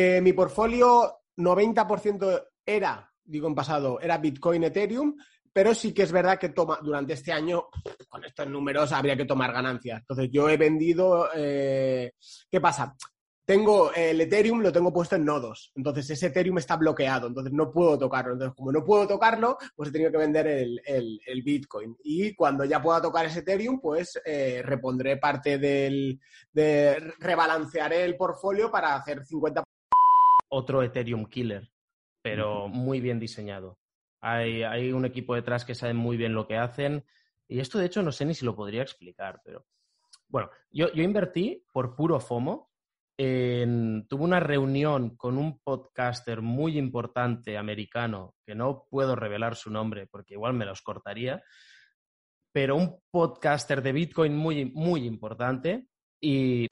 Eh, mi portfolio 90% era, digo en pasado, era Bitcoin, Ethereum, pero sí que es verdad que toma, durante este año, con estos números, habría que tomar ganancias. Entonces, yo he vendido. eh, ¿Qué pasa? Tengo el Ethereum, lo tengo puesto en nodos. Entonces, ese Ethereum está bloqueado. Entonces, no puedo tocarlo. Entonces, como no puedo tocarlo, pues he tenido que vender el, el- el Bitcoin. Y cuando ya pueda tocar ese Ethereum, pues eh, repondré parte del. De, rebalancearé el portfolio para hacer 50 Otro Ethereum killer, pero muy bien diseñado. Hay, hay un equipo detrás que sabe muy bien lo que hacen. Y esto, de hecho, no sé ni si lo podría explicar, pero. Bueno, yo, yo invertí por puro FOMO. en- tuve una reunión con un podcaster muy importante americano, que no puedo revelar su nombre porque igual me los cortaría, pero un podcaster de Bitcoin muy, muy importante. Y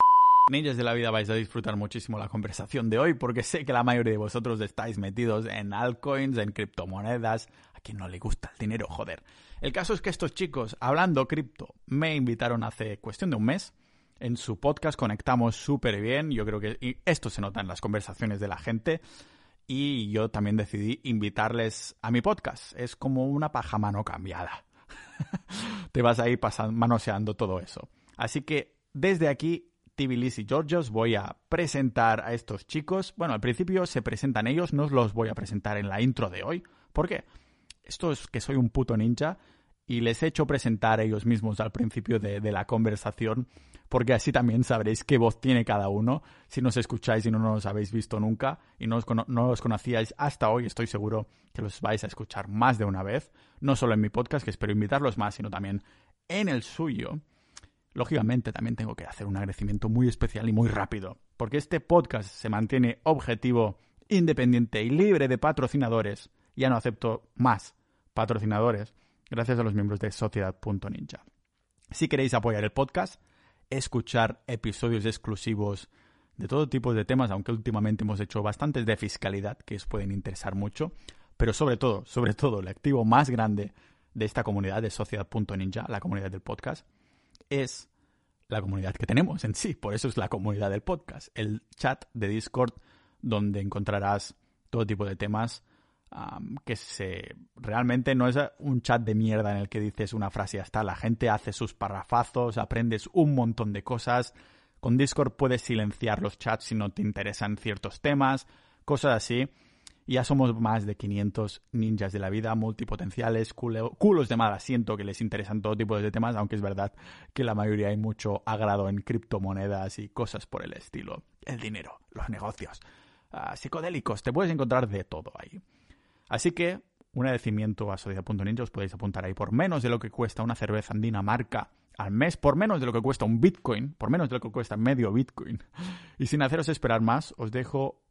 Ninjas de la vida vais a disfrutar muchísimo la conversación de hoy porque sé que la mayoría de vosotros estáis metidos en altcoins, en criptomonedas. A quien no le gusta el dinero, joder. El caso es que estos chicos, hablando cripto, me invitaron hace cuestión de un mes. En su podcast conectamos súper bien. Yo creo que esto se nota en las conversaciones de la gente. Y yo también decidí invitarles a mi podcast. Es como una paja mano cambiada. Te vas a ir manoseando todo eso. Así que desde aquí Tibilis y Georgios voy a presentar a estos chicos. Bueno, al principio se presentan ellos, no os los voy a presentar en la intro de hoy. ¿Por qué? Esto es que soy un puto ninja y les he hecho presentar ellos mismos al principio de, la conversación, porque así también sabréis qué voz tiene cada uno. Si nos escucháis y no nos habéis visto nunca y no os, no os conocíais hasta hoy, estoy seguro que los vais a escuchar más de una vez, no solo en mi podcast, que espero invitarlos más, sino también en el suyo. Lógicamente también tengo que hacer un agradecimiento muy especial y muy rápido, porque este podcast se mantiene objetivo, independiente y libre de patrocinadores. Ya no acepto más patrocinadores gracias a los miembros de Sociedad.ninja. Si queréis apoyar el podcast, escuchar episodios exclusivos de todo tipo de temas, aunque últimamente hemos hecho bastantes de fiscalidad que os pueden interesar mucho, pero sobre todo, sobre todo, el activo más grande de esta comunidad de Sociedad.ninja, la comunidad del podcast, es la comunidad que tenemos en sí. Por eso es la comunidad del podcast. El chat de Discord donde encontrarás todo tipo de temas um, que se realmente no es un chat de mierda en el que dices una frase y ya está. La gente hace sus parrafazos, aprendes un montón de cosas. Con Discord puedes silenciar los chats si no te interesan ciertos temas, cosas así. Ya somos más de 500 ninjas de la vida, multipotenciales, culo- culos de mal asiento que les interesan todo tipo de temas, aunque es verdad que la mayoría hay mucho agrado en criptomonedas y cosas por el estilo. El dinero, los negocios, ah, psicodélicos, te puedes encontrar de todo ahí. Así que un agradecimiento a Sociedad.ninja, os podéis apuntar ahí por menos de lo que cuesta una cerveza andina marca al mes, por menos de lo que cuesta un Bitcoin, por menos de lo que cuesta medio Bitcoin. Y sin haceros esperar más, os dejo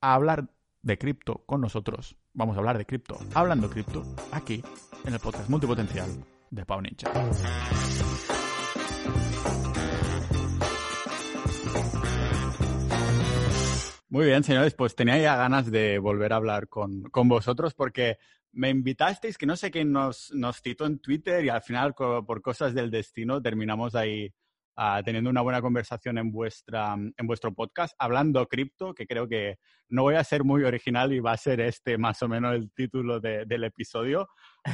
a hablar de cripto con nosotros. Vamos a hablar de cripto, hablando cripto, aquí, en el podcast multipotencial de Pau Ninja. Muy bien, señores, pues tenía ya ganas de volver a hablar con, con vosotros porque me invitasteis, que no sé quién nos, nos citó en Twitter y al final por cosas del destino terminamos ahí ah, teniendo una buena conversación en, vuestra, en vuestro podcast, hablando cripto, que creo que no voy a ser muy original y va a ser este más o menos el título de- del episodio.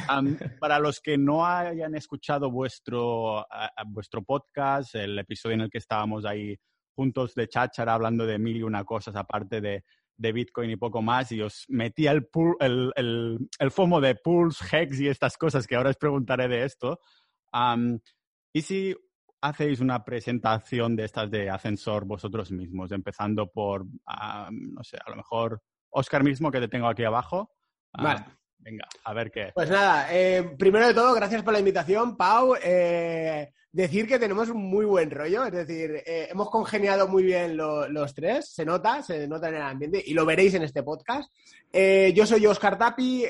Am, para los que no hayan escuchado vuestro, a vuestro podcast, el episodio en el que estábamos ahí juntos de cháchara hablando de mil y una cosas aparte de, de Bitcoin y poco más y os metí el, el, el, el FOMO de pools, hex y estas cosas que ahora os preguntaré de esto. Am, y si hacéis una presentación de estas de ascensor vosotros mismos, empezando por, am, no sé, a lo mejor Oscar mismo que te tengo aquí abajo. Ah, Vale. Venga, a ver qué. Pues nada, eh, primero de todo, gracias por la invitación, Pau. Eh, decir que tenemos un muy buen rollo, es decir, eh, hemos congeniado muy bien lo- los tres, se nota, se nota en el ambiente y lo veréis en este podcast. Yo soy Oscar Tapi,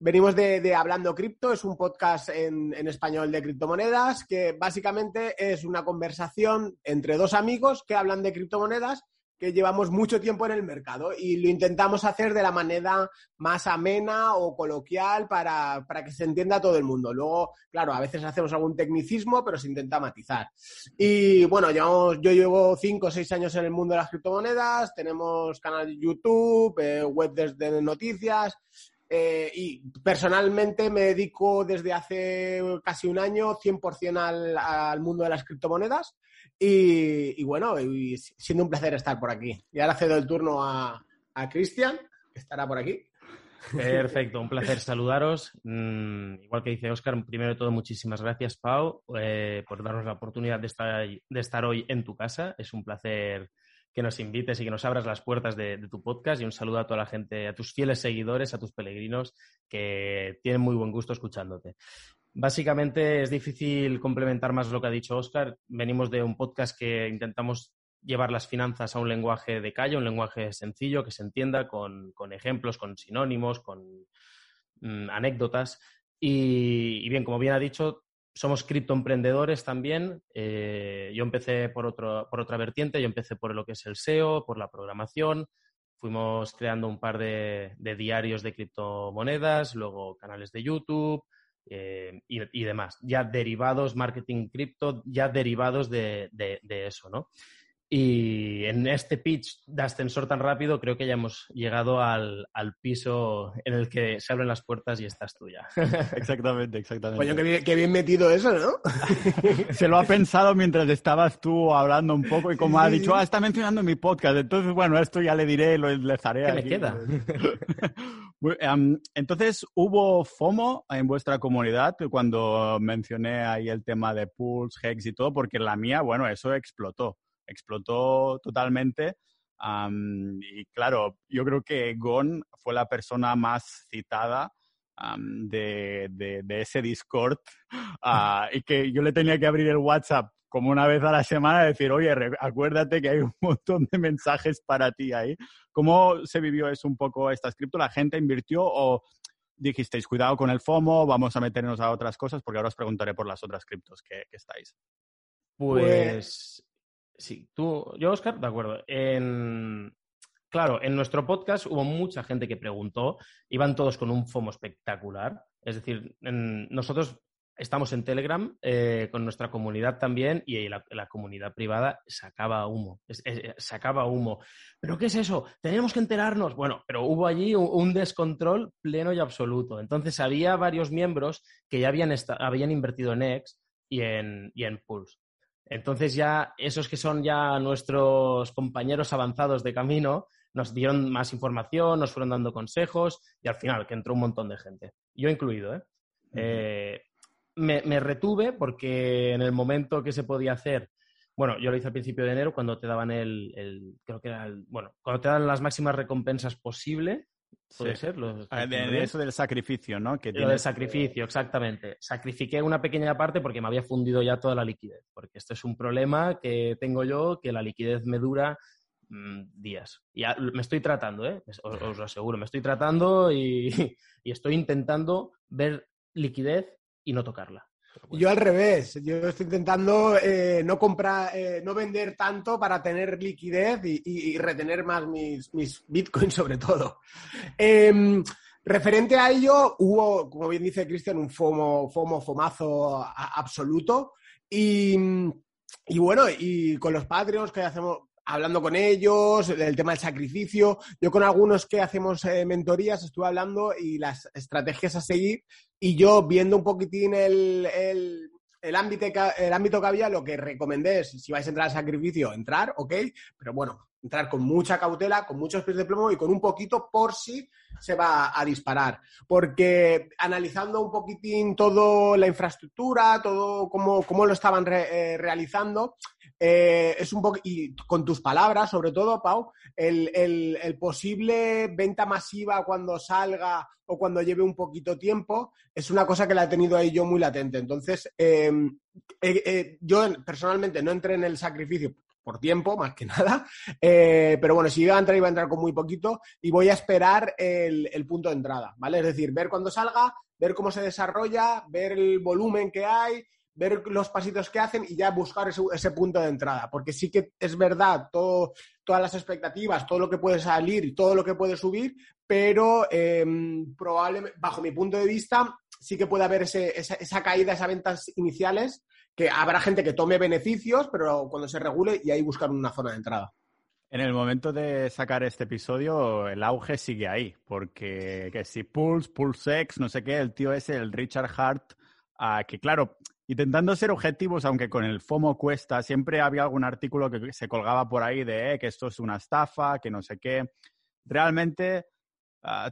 venimos de, de Hablando Cripto, es un podcast en, en español de criptomonedas que básicamente es una conversación entre dos amigos que hablan de criptomonedas que llevamos mucho tiempo en el mercado y lo intentamos hacer de la manera más amena o coloquial para, para que se entienda todo el mundo. Luego, claro, a veces hacemos algún tecnicismo, pero se intenta matizar. Y bueno, llevamos, yo llevo cinco o seis años en el mundo de las criptomonedas, tenemos canal de YouTube, eh, web de noticias, eh, y personalmente me dedico desde hace casi un año 100% al, al mundo de las criptomonedas. Y, bueno, siendo un placer estar por aquí. Y ahora cedo el turno a, a Cristian, que estará por aquí. Perfecto, un placer saludaros. Mm, igual que dice Oscar, primero de todo, muchísimas gracias, Pau, eh, por darnos la oportunidad de estar, de estar hoy en tu casa. Es un placer que nos invites y que nos abras las puertas de, tu podcast y un saludo a toda la gente, a tus fieles seguidores, a tus peregrinos que tienen muy buen gusto escuchándote. Básicamente es difícil complementar más lo que ha dicho Oscar. Venimos de un podcast que intentamos llevar las finanzas a un lenguaje de calle, un lenguaje sencillo, que se entienda, con, ejemplos, con sinónimos, con mm, anécdotas. Y, bien, como bien ha dicho, somos criptoemprendedores también. Eh, yo empecé por, otro, por otra vertiente, yo empecé por lo que es el SEO, por la programación. Fuimos creando un par de, diarios de criptomonedas, luego canales de YouTube, eh, y, demás, ya derivados, marketing cripto, ya derivados de, de, eso, ¿no? Y en este pitch de ascensor tan rápido, creo que ya hemos llegado al, al piso en el que se abren las puertas y estás tú ya. Exactamente, exactamente. Coño, qué bien, metido eso, ¿no? se lo ha pensado mientras estabas tú hablando un poco y como ha dicho, ah, está mencionando mi podcast. Entonces, bueno, esto ya le diré, lo enlazaré. ¿Qué me queda? Em, entonces, ¿hubo FOMO en vuestra comunidad cuando mencioné ahí el tema de Pulse, Hex y todo? Porque la mía, bueno, eso explotó explotó totalmente. y claro, yo creo que Gon fue la persona más citada de, ese Discord ah, y que yo le tenía que abrir el WhatsApp como una vez a la semana y decir, oye, acuérdate que hay un montón de mensajes para ti ahí. ¿Cómo se vivió eso un poco esta cripto? ¿La gente invirtió o dijisteis, cuidado con el FOMO, vamos a meternos a otras cosas? Porque ahora os preguntaré por las otras criptos que estáis. Pues Sí, tú, yo, Oscar, de acuerdo. Claro, en nuestro podcast hubo mucha gente que preguntó, iban todos con un FOMO espectacular. Es decir, nosotros estamos en Telegram eh, con nuestra comunidad también y la, comunidad privada sacaba humo, sacaba humo. ¿Pero qué es eso? Tenemos que enterarnos. Bueno, pero hubo allí un, descontrol pleno y absoluto. Entonces había varios miembros que ya habían, invertido en X y en Pulse. Entonces ya esos que son ya nuestros compañeros avanzados de camino nos dieron más información, nos fueron dando consejos y al final que entró un montón de gente, yo incluido. ¿eh? eh me, retuve porque en el momento que se podía hacer, bueno, yo lo hice al principio de enero cuando te daban el, creo que era el, bueno, cuando te dan las máximas recompensas posible, Puede ser. Ah, de, eso del sacrificio, ¿no? Que Lo del sacrificio, exactamente. Sacrifiqué una pequeña parte porque me había fundido ya toda la liquidez. Porque esto es un problema que tengo yo, que la liquidez me dura mm, días. Y me estoy tratando, ¿eh? Os, lo aseguro, me estoy tratando y, y estoy intentando ver liquidez y no tocarla. Yo al revés, yo estoy intentando eh, no comprar, eh, no vender tanto para tener liquidez y, retener más mis, bitcoins sobre todo. Em, referente a ello, hubo, como bien dice Cristian, un FOMO, FOMO, FOMazo absoluto. Y, y bueno, y con los Patreons que hacemos, hablando con ellos, el tema del sacrificio. Yo con algunos que hacemos eh, mentorías estuve hablando y las estrategias a seguir y yo viendo un poquitín el, el, ámbito, el ámbito que había, lo que recomendé es, si vais a entrar al sacrificio, entrar, ok, pero bueno, entrar con mucha cautela, con muchos pies de plomo y con un poquito por si se va a disparar. Porque analizando un poquitín toda la infraestructura, todo cómo, cómo lo estaban eh, realizando, eh, es un poco, y con tus palabras, sobre todo, Pau, el, el, posible venta masiva cuando salga o cuando lleve un poquito tiempo, es una cosa que la he tenido ahí yo muy latente. Entonces, em, yo personalmente no entré en el sacrificio por tiempo, más que nada, eh, pero bueno, si iba a entrar, iba a entrar con muy poquito y voy a esperar el, punto de entrada, ¿vale? Es decir, ver cuándo salga, ver cómo se desarrolla, ver el volumen que hay, ver los pasitos que hacen y ya buscar ese, punto de entrada. Porque sí que es verdad todo, todas las expectativas, todo lo que puede salir todo lo que puede subir, pero em, probablemente, bajo mi punto de vista, sí que puede haber esa, esa caída, esas ventas iniciales, que habrá gente que tome beneficios, pero cuando se regule y ahí buscar una zona de entrada. En el momento de sacar este episodio, el auge sigue ahí, porque que si Pulse, Pulse X, no sé qué, el tío ese, el Richard Hart, ah, que claro, intentando ser objetivos, aunque con el FOMO cuesta, siempre había algún artículo que se colgaba por ahí de eh, que esto es una estafa, que no sé qué. Realmente, ah,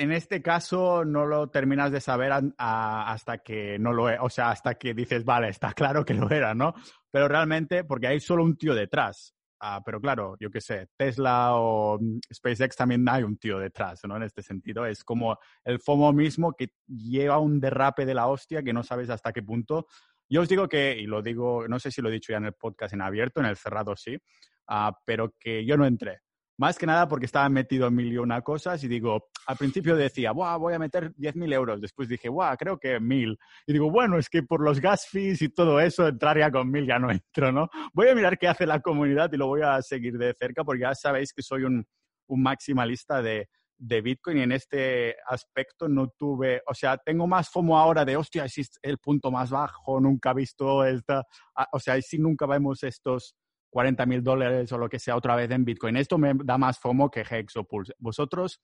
en este caso no lo terminas de saber hasta que no lo o sea, hasta que dices, vale, está claro que lo era, ¿no? Pero realmente, porque hay solo un tío detrás. Ah, pero claro, yo qué sé, Tesla o mm, SpaceX también hay un tío detrás, ¿no? En este sentido, es como el FOMO mismo que lleva un derrape de la hostia que no sabes hasta qué punto. Yo os digo que, y lo digo, no sé si lo he dicho ya en el podcast en abierto, en el cerrado sí, uh, pero que yo no entré. Más que nada porque estaba metido en mil y una cosas y digo, al principio decía, Buah, voy a meter 10.000 euros. Después dije, Buah, creo que mil. Y digo, bueno, es que por los gas fees y todo eso, entrar ya con mil ya no entro, ¿no? Voy a mirar qué hace la comunidad y lo voy a seguir de cerca porque ya sabéis que soy un, maximalista de, Bitcoin y en este aspecto no tuve, o sea, tengo más FOMO ahora de, hostia, es el punto más bajo, nunca he visto esta, o sea, si nunca vemos estos 40 mil dólares o lo que sea otra vez en Bitcoin. Esto me da más FOMO que Hex o Pulse. Vosotros,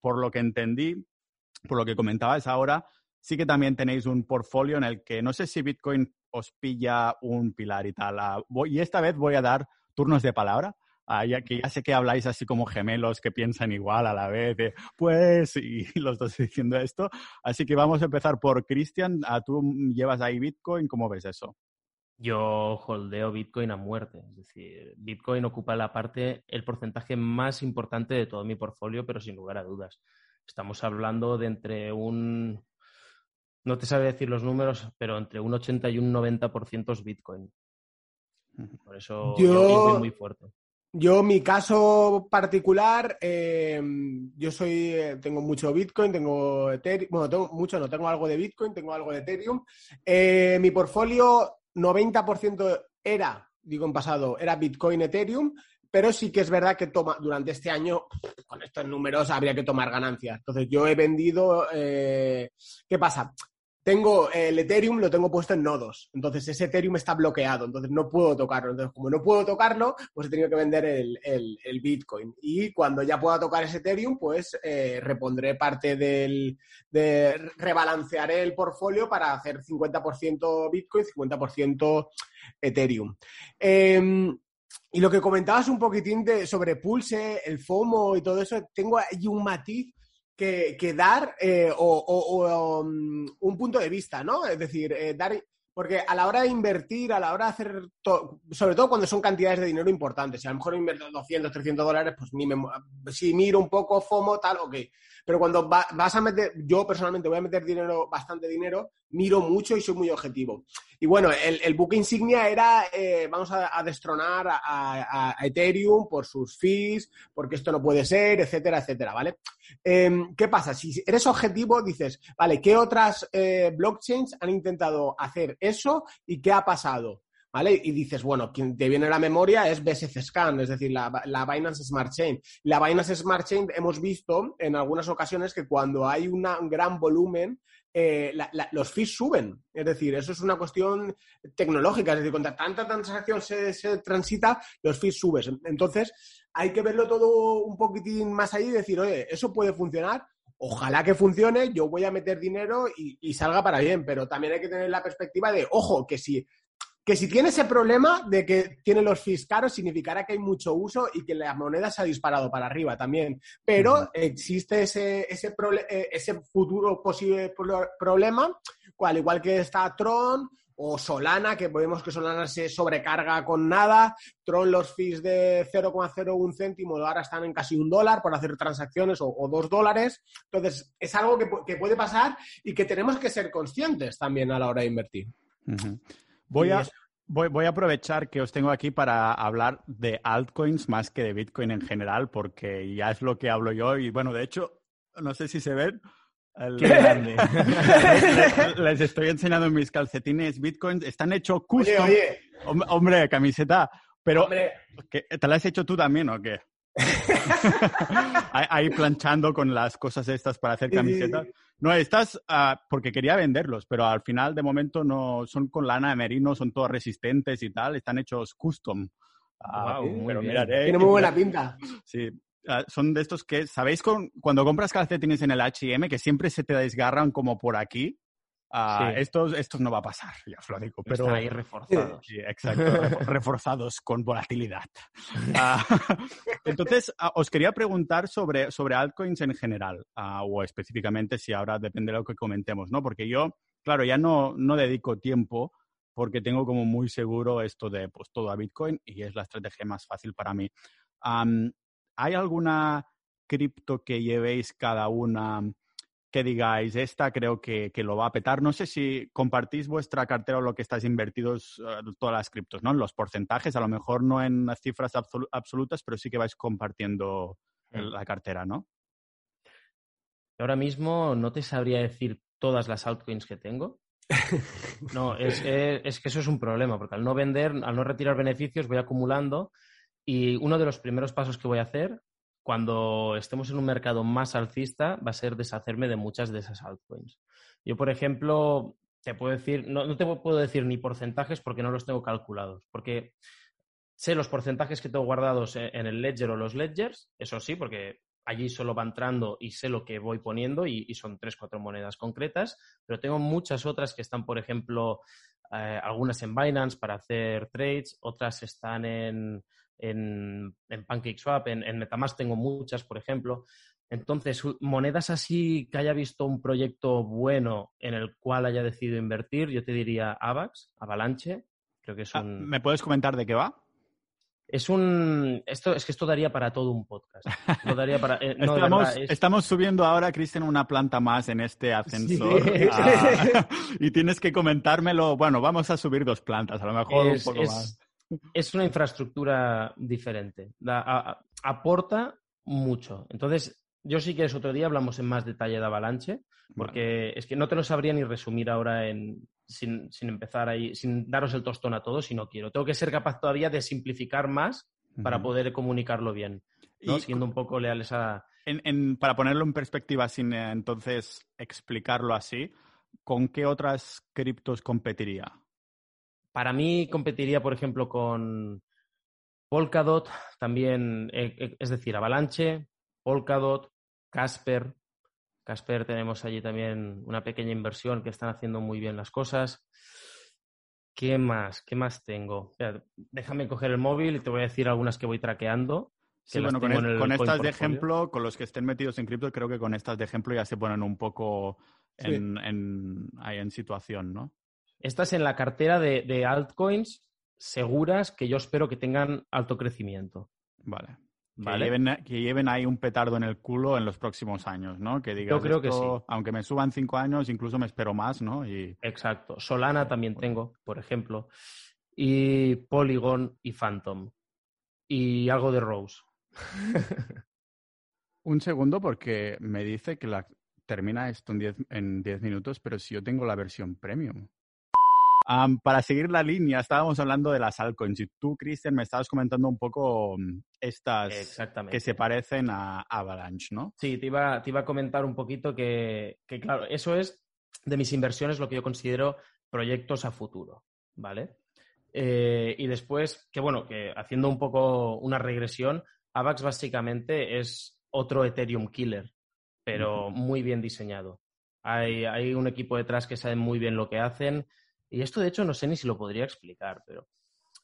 por lo que entendí, por lo que comentabais ahora, sí que también tenéis un portfolio en el que no sé si Bitcoin os pilla un pilar y tal. Ah, y esta vez voy a dar turnos de palabra. Ah, ya que ya sé que habláis así como gemelos que piensan igual a la vez, pues, y los dos diciendo esto. Así que vamos a empezar por Cristian. Ah, tú llevas ahí Bitcoin, ¿cómo ves eso? Yo holdeo Bitcoin a muerte. Es decir, Bitcoin ocupa la parte, el porcentaje más importante de todo mi portfolio, pero sin lugar a dudas. Estamos hablando de entre un, no te sabe decir los números, pero entre un 80 y un 90% es Bitcoin. Por eso yo, muy fuerte. Yo, mi caso particular, eh, yo soy, eh, tengo mucho Bitcoin, tengo Ethereum, bueno, tengo mucho, no tengo algo de Bitcoin, tengo algo de Ethereum. Eh, mi portfolio 90% era, digo en pasado, era Bitcoin, Ethereum, pero sí que es verdad que toma, durante este año, con estos números, habría que tomar ganancias. Entonces, yo he vendido. Eh, ¿Qué pasa? Tengo el Ethereum, lo tengo puesto en nodos. Entonces, ese Ethereum está bloqueado, entonces no puedo tocarlo. Entonces, como no puedo tocarlo, pues he tenido que vender el, Bitcoin. Y cuando ya pueda tocar ese Ethereum, pues eh, repondré parte del. De, rebalancearé el portfolio para hacer 50% Bitcoin, 50% Ethereum. Em, y lo que comentabas un poquitín de, sobre Pulse, el FOMO y todo eso, tengo ahí un matiz que, dar eh, o, um, un punto de vista, ¿no? Es decir, eh, dar porque a la hora de invertir, a la hora de hacer, sobre todo cuando son cantidades de dinero importantes, si a lo mejor invierto 200, 300 dólares, pues ni me, si miro un poco FOMO, tal, ok. Pero cuando vas a meter, yo personalmente voy a meter dinero, bastante dinero, miro mucho y soy muy objetivo. Y bueno, el, el book insignia era, eh, vamos a, destronar a, Ethereum por sus fees, porque esto no puede ser, etcétera, etcétera, ¿vale? Em, ¿Qué pasa? Si eres objetivo, dices, vale, ¿qué otras eh, blockchains han intentado hacer eso y qué ha pasado? Y dices, bueno, quien te viene a la memoria es BSC Scan, es decir, la, la, Binance Smart Chain. La Binance Smart Chain hemos visto en algunas ocasiones que cuando hay un gran volumen eh, los fees suben. Es decir, eso es una cuestión tecnológica. Es decir, cuando tanta transacción se, transita, los fees suben. Entonces, hay que verlo todo un poquitín más ahí y decir, oye, eso puede funcionar. Ojalá que funcione, yo voy a meter dinero y salga para bien, pero también hay que tener la perspectiva de, ojo, que si que si tiene ese problema de que tiene los fees caros, significará que hay mucho uso y que la moneda se ha disparado para arriba también. Pero existe ese, ese, eh, ese futuro posible problema, al igual que está Tron o Solana, que vemos que Solana se sobrecarga con nada. Tron los fees de 0,01 céntimo ahora están en casi un dólar por hacer transacciones o, dos dólares. Entonces, es algo que, puede pasar y que tenemos que ser conscientes también a la hora de invertir. Voy a, voy, a aprovechar que os tengo aquí para hablar de altcoins más que de Bitcoin en general, porque ya es lo que hablo yo. Y bueno, de hecho, no sé si se ven, les, estoy enseñando mis calcetines Bitcoin. Están hechos custom. Oye, oye. Hombre, camiseta. Pero, Hombre. ¿te la has hecho tú también o qué? Ahí planchando con las cosas estas para hacer camisetas. No, estas, uh, porque quería venderlos, pero al final de momento no son con lana de merino, son todos resistentes y tal, están hechos custom. Uh, wow, pero bien. mirad, eh, tiene muy buena pinta. Sí, uh, son de estos que, ¿sabéis con, cuando compras calcetines en el H&M que siempre se te desgarran como por aquí? Uh, sí. estos, estos no va a pasar, ya os lo digo. Pero Están ahí reforzados. Sí, exacto, reforzados con volatilidad. Uh, entonces, uh, os quería preguntar sobre, sobre altcoins en general, o específicamente si ahora depende de lo que comentemos, ¿no? Porque yo, claro, ya no, no dedico tiempo porque tengo como muy seguro esto de pues todo a Bitcoin y es la estrategia más fácil para mí. Um, ¿Hay alguna cripto que llevéis cada una? Que digáis, esta creo que, que, lo va a petar. No sé si compartís vuestra cartera o lo que estáis invertidos, uh, todas las criptos, ¿no? En los porcentajes, a lo mejor no en cifras absol absolutas, pero sí que vais compartiendo la cartera, ¿no? Ahora mismo no te sabría decir todas las altcoins que tengo. No, es, es, es que eso es un problema, porque al no vender, al no retirar beneficios, voy acumulando y uno de los primeros pasos que voy a hacer cuando estemos en un mercado más alcista, va a ser deshacerme de muchas de esas altcoins. Yo, por ejemplo, te puedo decir, no, no, te puedo decir ni porcentajes porque no los tengo calculados, porque sé los porcentajes que tengo guardados en el ledger o los ledgers, eso sí, porque allí solo va entrando y sé lo que voy poniendo y, y son tres, cuatro monedas concretas, pero tengo muchas otras que están, por ejemplo, eh, algunas en Binance para hacer trades, otras están en, en, en PancakeSwap, en, en, Metamask tengo muchas, por ejemplo. Entonces, monedas así que haya visto un proyecto bueno en el cual haya decidido invertir, yo te diría AVAX, Avalanche. Creo que es un... Ah, ¿Me puedes comentar de qué va? Es un. Esto, es que esto daría para todo un podcast. Lo daría para, eh, no, estamos, verdad, es... estamos, subiendo ahora, Cristian, una planta más en este ascensor. Sí. Ah, y tienes que comentármelo. Bueno, vamos a subir dos plantas, a lo mejor es, un poco es, más. Es una infraestructura diferente. Da, a, a, aporta mucho. Entonces, yo sí que es otro día hablamos en más detalle de Avalanche, porque vale. es que no te lo sabría ni resumir ahora en, sin, sin, empezar ahí, sin daros el tostón a todos si no quiero. Tengo que ser capaz todavía de simplificar más uh -huh. para poder comunicarlo bien, ¿no? Y, siendo un poco leales a... En, en, para ponerlo en perspectiva, sin eh, entonces explicarlo así, ¿con qué otras criptos competiría? Para mí competiría, por ejemplo, con Polkadot, también, eh, es decir, Avalanche, Polkadot, Casper, Casper tenemos allí también una pequeña inversión que están haciendo muy bien las cosas. ¿Qué más? ¿Qué más tengo? Déjame coger el móvil y te voy a decir algunas que voy traqueando. Sí, bueno, con, el, con estas de ejemplo, con los que estén metidos en cripto, creo que con estas de ejemplo ya se ponen un poco en, sí. en, ahí en situación, ¿no? Estas en la cartera de, de altcoins seguras que yo espero que tengan alto crecimiento. Vale. ¿Vale? Que, lleven, que, lleven, ahí un petardo en el culo en los próximos años, ¿no? Que digas, Yo creo esto, que sí. aunque me suban cinco años, incluso me espero más, ¿no? Y... Exacto. Solana también tengo, por ejemplo. Y Polygon y Phantom. Y algo de Rose. un segundo, porque me dice que la termina esto en 10 en diez minutos, pero si yo tengo la versión premium. Um, para seguir la línea, estábamos hablando de las altcoins y tú, Cristian, me estabas comentando un poco mm, estas que se parecen a Avalanche, ¿no? Sí, te iba, te iba a comentar un poquito que, que, claro, eso es de mis inversiones lo que yo considero proyectos a futuro, ¿vale? Eh, y después, que bueno, que haciendo un poco una regresión, AVAX básicamente es otro Ethereum killer, pero uh -huh. muy bien diseñado. Hay, hay un equipo detrás que sabe muy bien lo que hacen. Y esto, de hecho, no sé ni si lo podría explicar, pero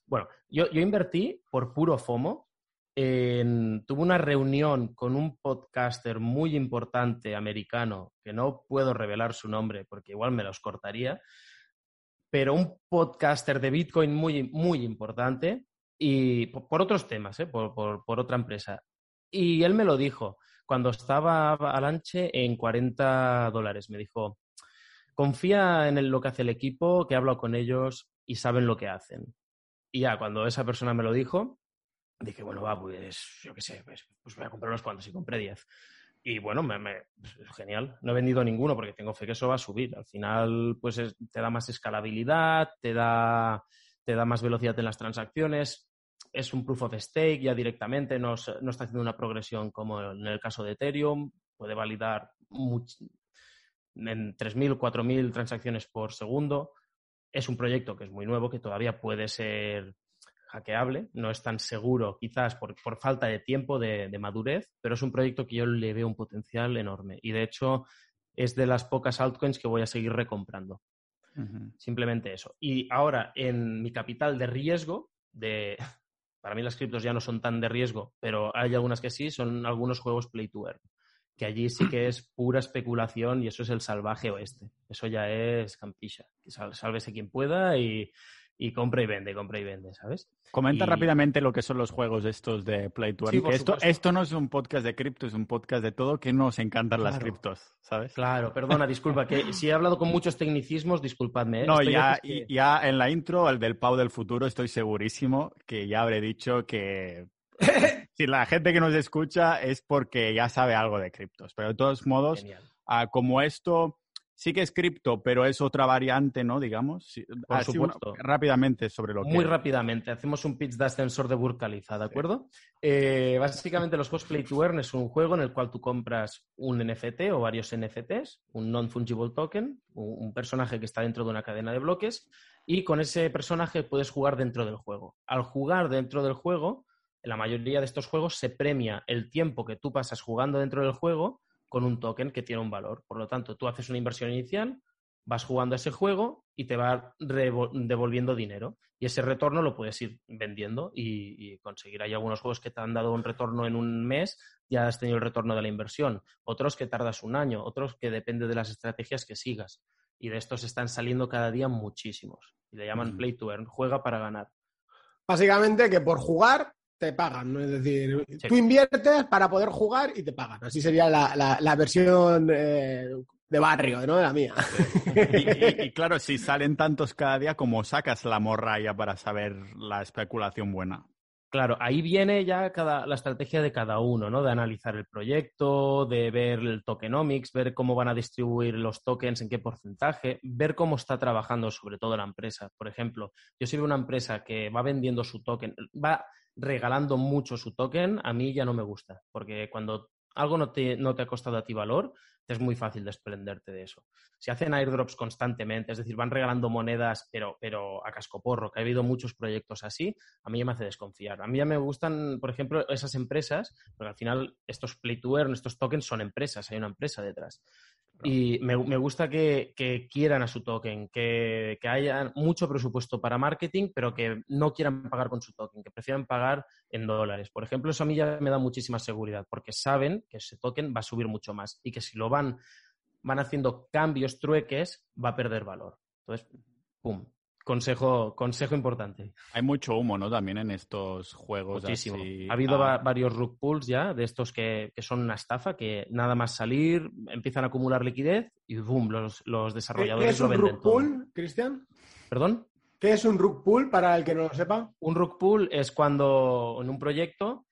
bueno, yo, invertí por puro FOMO. En, tuve una reunión con un podcaster muy importante americano, que no puedo revelar su nombre porque igual me los cortaría, pero un podcaster de Bitcoin muy, muy importante y por, otros temas, ¿eh? por, por, por, otra empresa. Y él me lo dijo cuando estaba Avalanche en 40 dólares. Me dijo, confía en lo que hace el equipo, que hablo con ellos y saben lo que hacen. Y ya, cuando esa persona me lo dijo, dije, bueno, va, pues yo qué sé, pues, pues, voy a comprar unos cuantos y compré 10. y bueno, me, genial. No he vendido ninguno porque tengo fe que eso va a subir. Al final, pues te da más escalabilidad, te da, te da más velocidad en las transacciones. Es un proof of stake ya directamente, no, no está haciendo una progresión como en el caso de Ethereum. Puede validar en 3.000, 4.000 transacciones por segundo. Es un proyecto que es muy nuevo, que todavía puede ser hackeable, no es tan seguro quizás por, falta de tiempo, de, madurez, pero es un proyecto que yo le veo un potencial enorme y de hecho es de las pocas altcoins que voy a seguir recomprando. Simplemente eso. Y ahora en mi capital de riesgo, de, para mí las criptos ya no son tan de riesgo, pero hay algunas que sí, son algunos juegos play to earn, que allí sí que es pura especulación y eso es el salvaje oeste. Eso ya es campilla. Sálvese quien pueda y, y compra y vende, compra y vende, ¿sabes? Comenta rápidamente lo que son los juegos estos de Play to Earn. esto, esto no es un podcast de cripto, es un podcast de todo que nos encantan las criptos, ¿sabes? Claro, perdona, disculpa, que si he hablado con muchos tecnicismos, disculpadme. ¿eh? No, ya, ya en la intro, el del Pau del futuro, estoy segurísimo que ya habré dicho que si la gente que nos escucha es porque ya sabe algo de criptos. Pero de todos modos, ah, como esto sí que es cripto, pero es otra variante, ¿no? Digamos. Por ah, supuesto. rápidamente sobre lo que... Muy rápidamente. Hacemos un pitch de ascensor de Burkaliza, ¿de acuerdo? Eh, básicamente los Cosplay to Earn es un juego en el cual tú compras un NFT o varios NFTs, un non-fungible token, un personaje que está dentro de una cadena de bloques, y con ese personaje puedes jugar dentro del juego. Al jugar dentro del juego, en la mayoría de estos juegos se premia el tiempo que tú pasas jugando dentro del juego con un token que tiene un valor. Por lo tanto, tú haces una inversión inicial, vas jugando ese juego y te va devolviendo dinero. Y ese retorno lo puedes ir vendiendo y, conseguir. Hay algunos juegos que te han dado un retorno en un mes, ya has tenido el retorno de la inversión. Otros que tardas un año, otros que depende de las estrategias que sigas. Y de estos están saliendo cada día muchísimos. Y le llaman play to earn, juega para ganar. Básicamente que por jugar te pagan, ¿no? Es decir, tú inviertes para poder jugar y te pagan. Así sería la, versión eh, de barrio, ¿no? De la mía. Y, claro, si salen tantos cada día, como sacas la morralla para saber la especulación buena? Claro, ahí viene ya cada, la estrategia de cada uno, ¿no? De analizar el proyecto, de ver el tokenomics, ver cómo van a distribuir los tokens, en qué porcentaje, ver cómo está trabajando sobre todo la empresa. Por ejemplo, yo soy una empresa que va vendiendo su token, va regalando mucho su token, a mí ya no me gusta, porque cuando algo no te, no te ha costado a ti valor, es muy fácil desprenderte de eso. Si hacen airdrops constantemente, es decir, van regalando monedas, pero, pero a cascoporro, que ha habido muchos proyectos así, a mí ya me hace desconfiar. A mí ya me gustan, por ejemplo, esas empresas, porque al final estos play to earn, estos tokens son empresas, hay una empresa detrás. Y me, gusta que, quieran a su token, que, que, haya mucho presupuesto para marketing, pero que no quieran pagar con su token, que prefieran pagar en dólares. Por ejemplo, eso a mí ya me da muchísima seguridad, porque saben que ese token va a subir mucho más y que si lo van, van haciendo cambios, trueques, va a perder valor. Entonces, ¡pum! Consejo, consejo importante. Hay mucho humo, ¿no? También en estos juegos. Muchísimo. Ha habido ah. varios rug pulls ya de estos que, son una estafa, que nada más salir empiezan a acumular liquidez y boom, los, los desarrolladores ¿Qué es un rug pull, Cristian? ¿Perdón? ¿Qué es un rug pull para el que no lo sepa? Un rug pull es cuando en un proyecto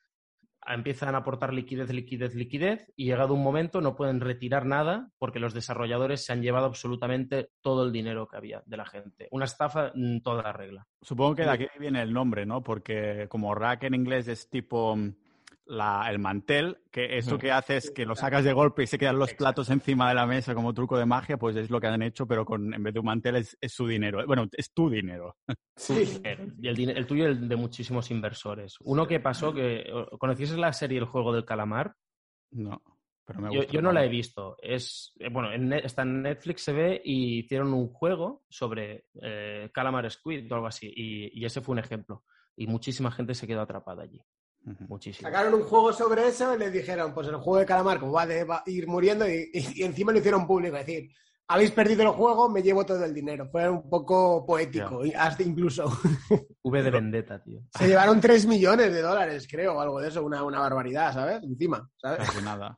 empiezan a aportar liquidez, liquidez, liquidez y llegado un momento no pueden retirar nada porque los desarrolladores se han llevado absolutamente todo el dinero que había de la gente. Una estafa en toda la regla. Supongo que de aquí viene el nombre, ¿no? Porque como rack en inglés es tipo mm, el mantel, que eso que hace es que lo sacas de golpe y se quedan los platos encima de la mesa como truco de magia, pues es lo que han hecho, pero con en vez de un mantel es, su dinero. Bueno, es tu dinero. Sí. Y el, el tuyo y el de muchísimos inversores. Uno que pasó, que ¿conocías la serie El Juego del Calamar? No. Pero me yo, yo, no la he visto. Es, eh, bueno, está en Netflix se ve y hicieron un juego sobre eh, Calamar Squid o algo así. y ese fue un ejemplo. Y muchísima gente se quedó atrapada allí. Muchísimo. Sacaron un juego sobre eso y les dijeron, pues el juego de calamar, como va, a ir muriendo, y, encima lo hicieron público. Es decir, habéis perdido el juego, me llevo todo el dinero. Fue un poco poético, hasta incluso. V de vendetta, tío. Se llevaron 3 millones de dólares, creo, algo de eso, una, barbaridad, ¿sabes? Encima, ¿sabes? nada.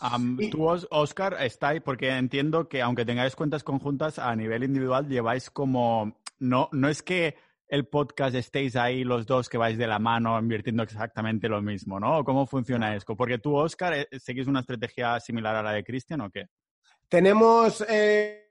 tú, Oscar, estáis, porque entiendo que aunque tengáis cuentas conjuntas, a nivel individual lleváis como. No, no es que el podcast estéis ahí los dos que vais de la mano invirtiendo exactamente lo mismo, ¿no? ¿Cómo funciona esto? Porque tú, Oscar, eh, ¿seguís una estrategia similar a la de Cristian o qué? Tenemos... Eh...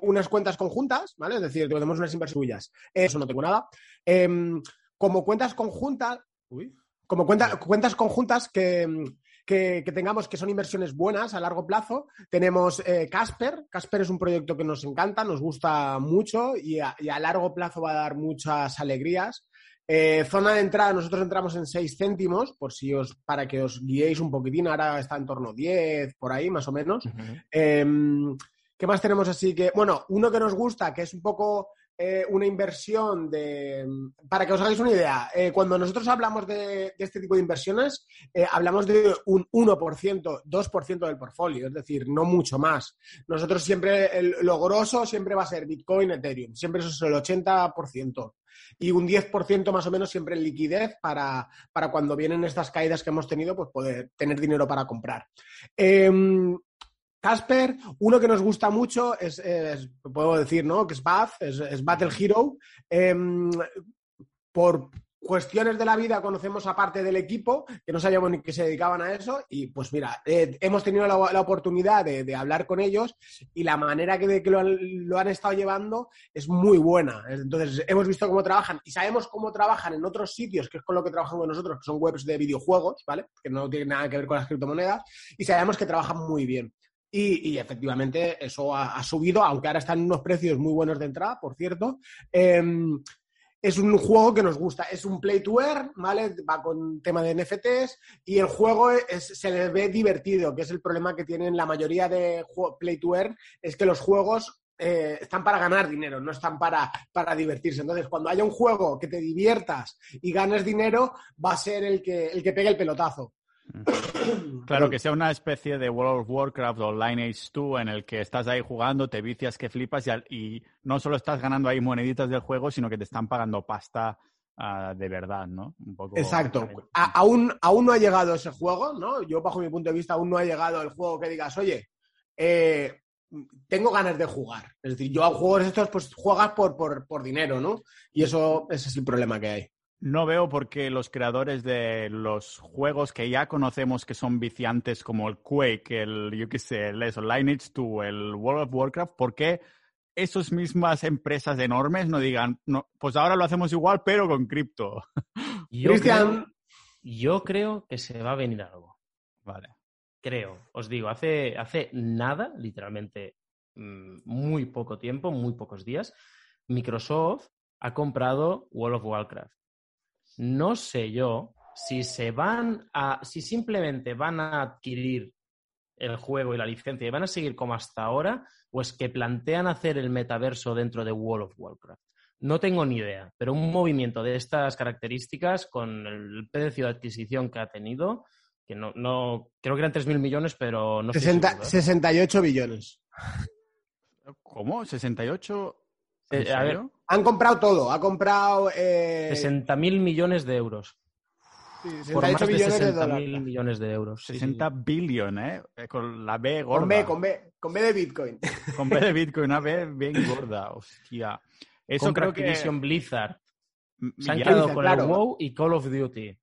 unas cuentas conjuntas, ¿vale? Es decir, tenemos unas inversiones Eso no tengo nada. Em, como cuentas conjuntas, uy, como cuentas conjuntas que, tengamos que son inversiones buenas a largo plazo, tenemos eh, Casper. Casper es un proyecto que nos encanta, nos gusta mucho y a, largo plazo va a dar muchas alegrías. Eh, zona de entrada, nosotros entramos en 6 céntimos, por si os, para que os guiéis un poquitín, ahora está en torno a 10, por ahí más o menos. Em, ¿Qué más tenemos así que? Bueno, uno que nos gusta, que es un poco eh, una inversión de... Para que os hagáis una idea, eh, cuando nosotros hablamos de, este tipo de inversiones, eh, hablamos de un 1%, 2% del portfolio, es decir, no mucho más. Nosotros siempre, el, lo grosso siempre va a ser Bitcoin, Ethereum, siempre eso es el 80%. Y un 10% más o menos siempre en liquidez para, para cuando vienen estas caídas que hemos tenido, pues poder tener dinero para comprar. Em, Casper, uno que nos gusta mucho es, puedo decir, ¿no? Que es Bath, es, Battle Hero. Em, por cuestiones de la vida conocemos a parte del equipo, que no sabíamos ni que se dedicaban a eso, y pues mira, eh, hemos tenido la, oportunidad de, hablar con ellos y la manera que, que lo, han, estado llevando es muy buena. Entonces, hemos visto cómo trabajan y sabemos cómo trabajan en otros sitios, que es con lo que trabajamos nosotros, que son webs de videojuegos, ¿vale? Que no tienen nada que ver con las criptomonedas, y sabemos que trabajan muy bien. Y, efectivamente eso ha, subido, aunque ahora están unos precios muy buenos de entrada, por cierto. Em, es un juego que nos gusta, es un play to earn, ¿vale? Va con tema de NFTs y el juego se le ve divertido, que es el problema que tienen la mayoría de play to earn, es que los juegos eh, están para ganar dinero, no están para, para divertirse. Entonces, cuando haya un juego que te diviertas y ganes dinero, va a ser el que, el que pegue el pelotazo. Claro, que sea una especie de World of Warcraft o Lineage 2 en el que estás ahí jugando, te vicias que flipas y, no solo estás ganando ahí moneditas del juego, sino que te están pagando pasta ah, de verdad, ¿no? Exacto. aún, aún no ha llegado ese juego, ¿no? Yo, bajo mi punto de vista, aún no ha llegado el juego que digas, oye, eh, tengo ganas de jugar. Es decir, yo a juegos estos, pues juegas por, por, por dinero, ¿no? Y eso ese es el problema que hay. No veo por qué los creadores de los juegos que ya conocemos que son viciantes como el Quake, el, yo qué sé, el Lineage 2, el World of Warcraft, ¿por qué esas mismas empresas enormes no digan, no, pues ahora lo hacemos igual, pero con cripto? Yo Creo, yo creo que se va a venir algo. Vale. Creo, os digo, hace, hace nada, literalmente mm, muy poco tiempo, muy pocos días, Microsoft ha comprado World of Warcraft. No sé yo si se van a, si simplemente van a adquirir el juego y la licencia y van a seguir como hasta ahora, o es que plantean hacer el metaverso dentro de World of Warcraft. No tengo ni idea, pero un movimiento de estas características con el precio de adquisición que ha tenido, que no, no creo que eran 3.000 millones, pero no sé. 68 billones. ¿Cómo? ¿68? Eh, a ver, han comprado todo. Ha comprado. Eh... 60.000 millones de euros. Sí, 68 millones de, dólares. millones de euros. 60 billones, ¿eh? Con la B gorda. Con B, con B, con B de Bitcoin. Con B de Bitcoin, una B bien gorda, hostia. Eso creo que... Activision Blizzard. Se han quedado con el WoW y Call of Duty.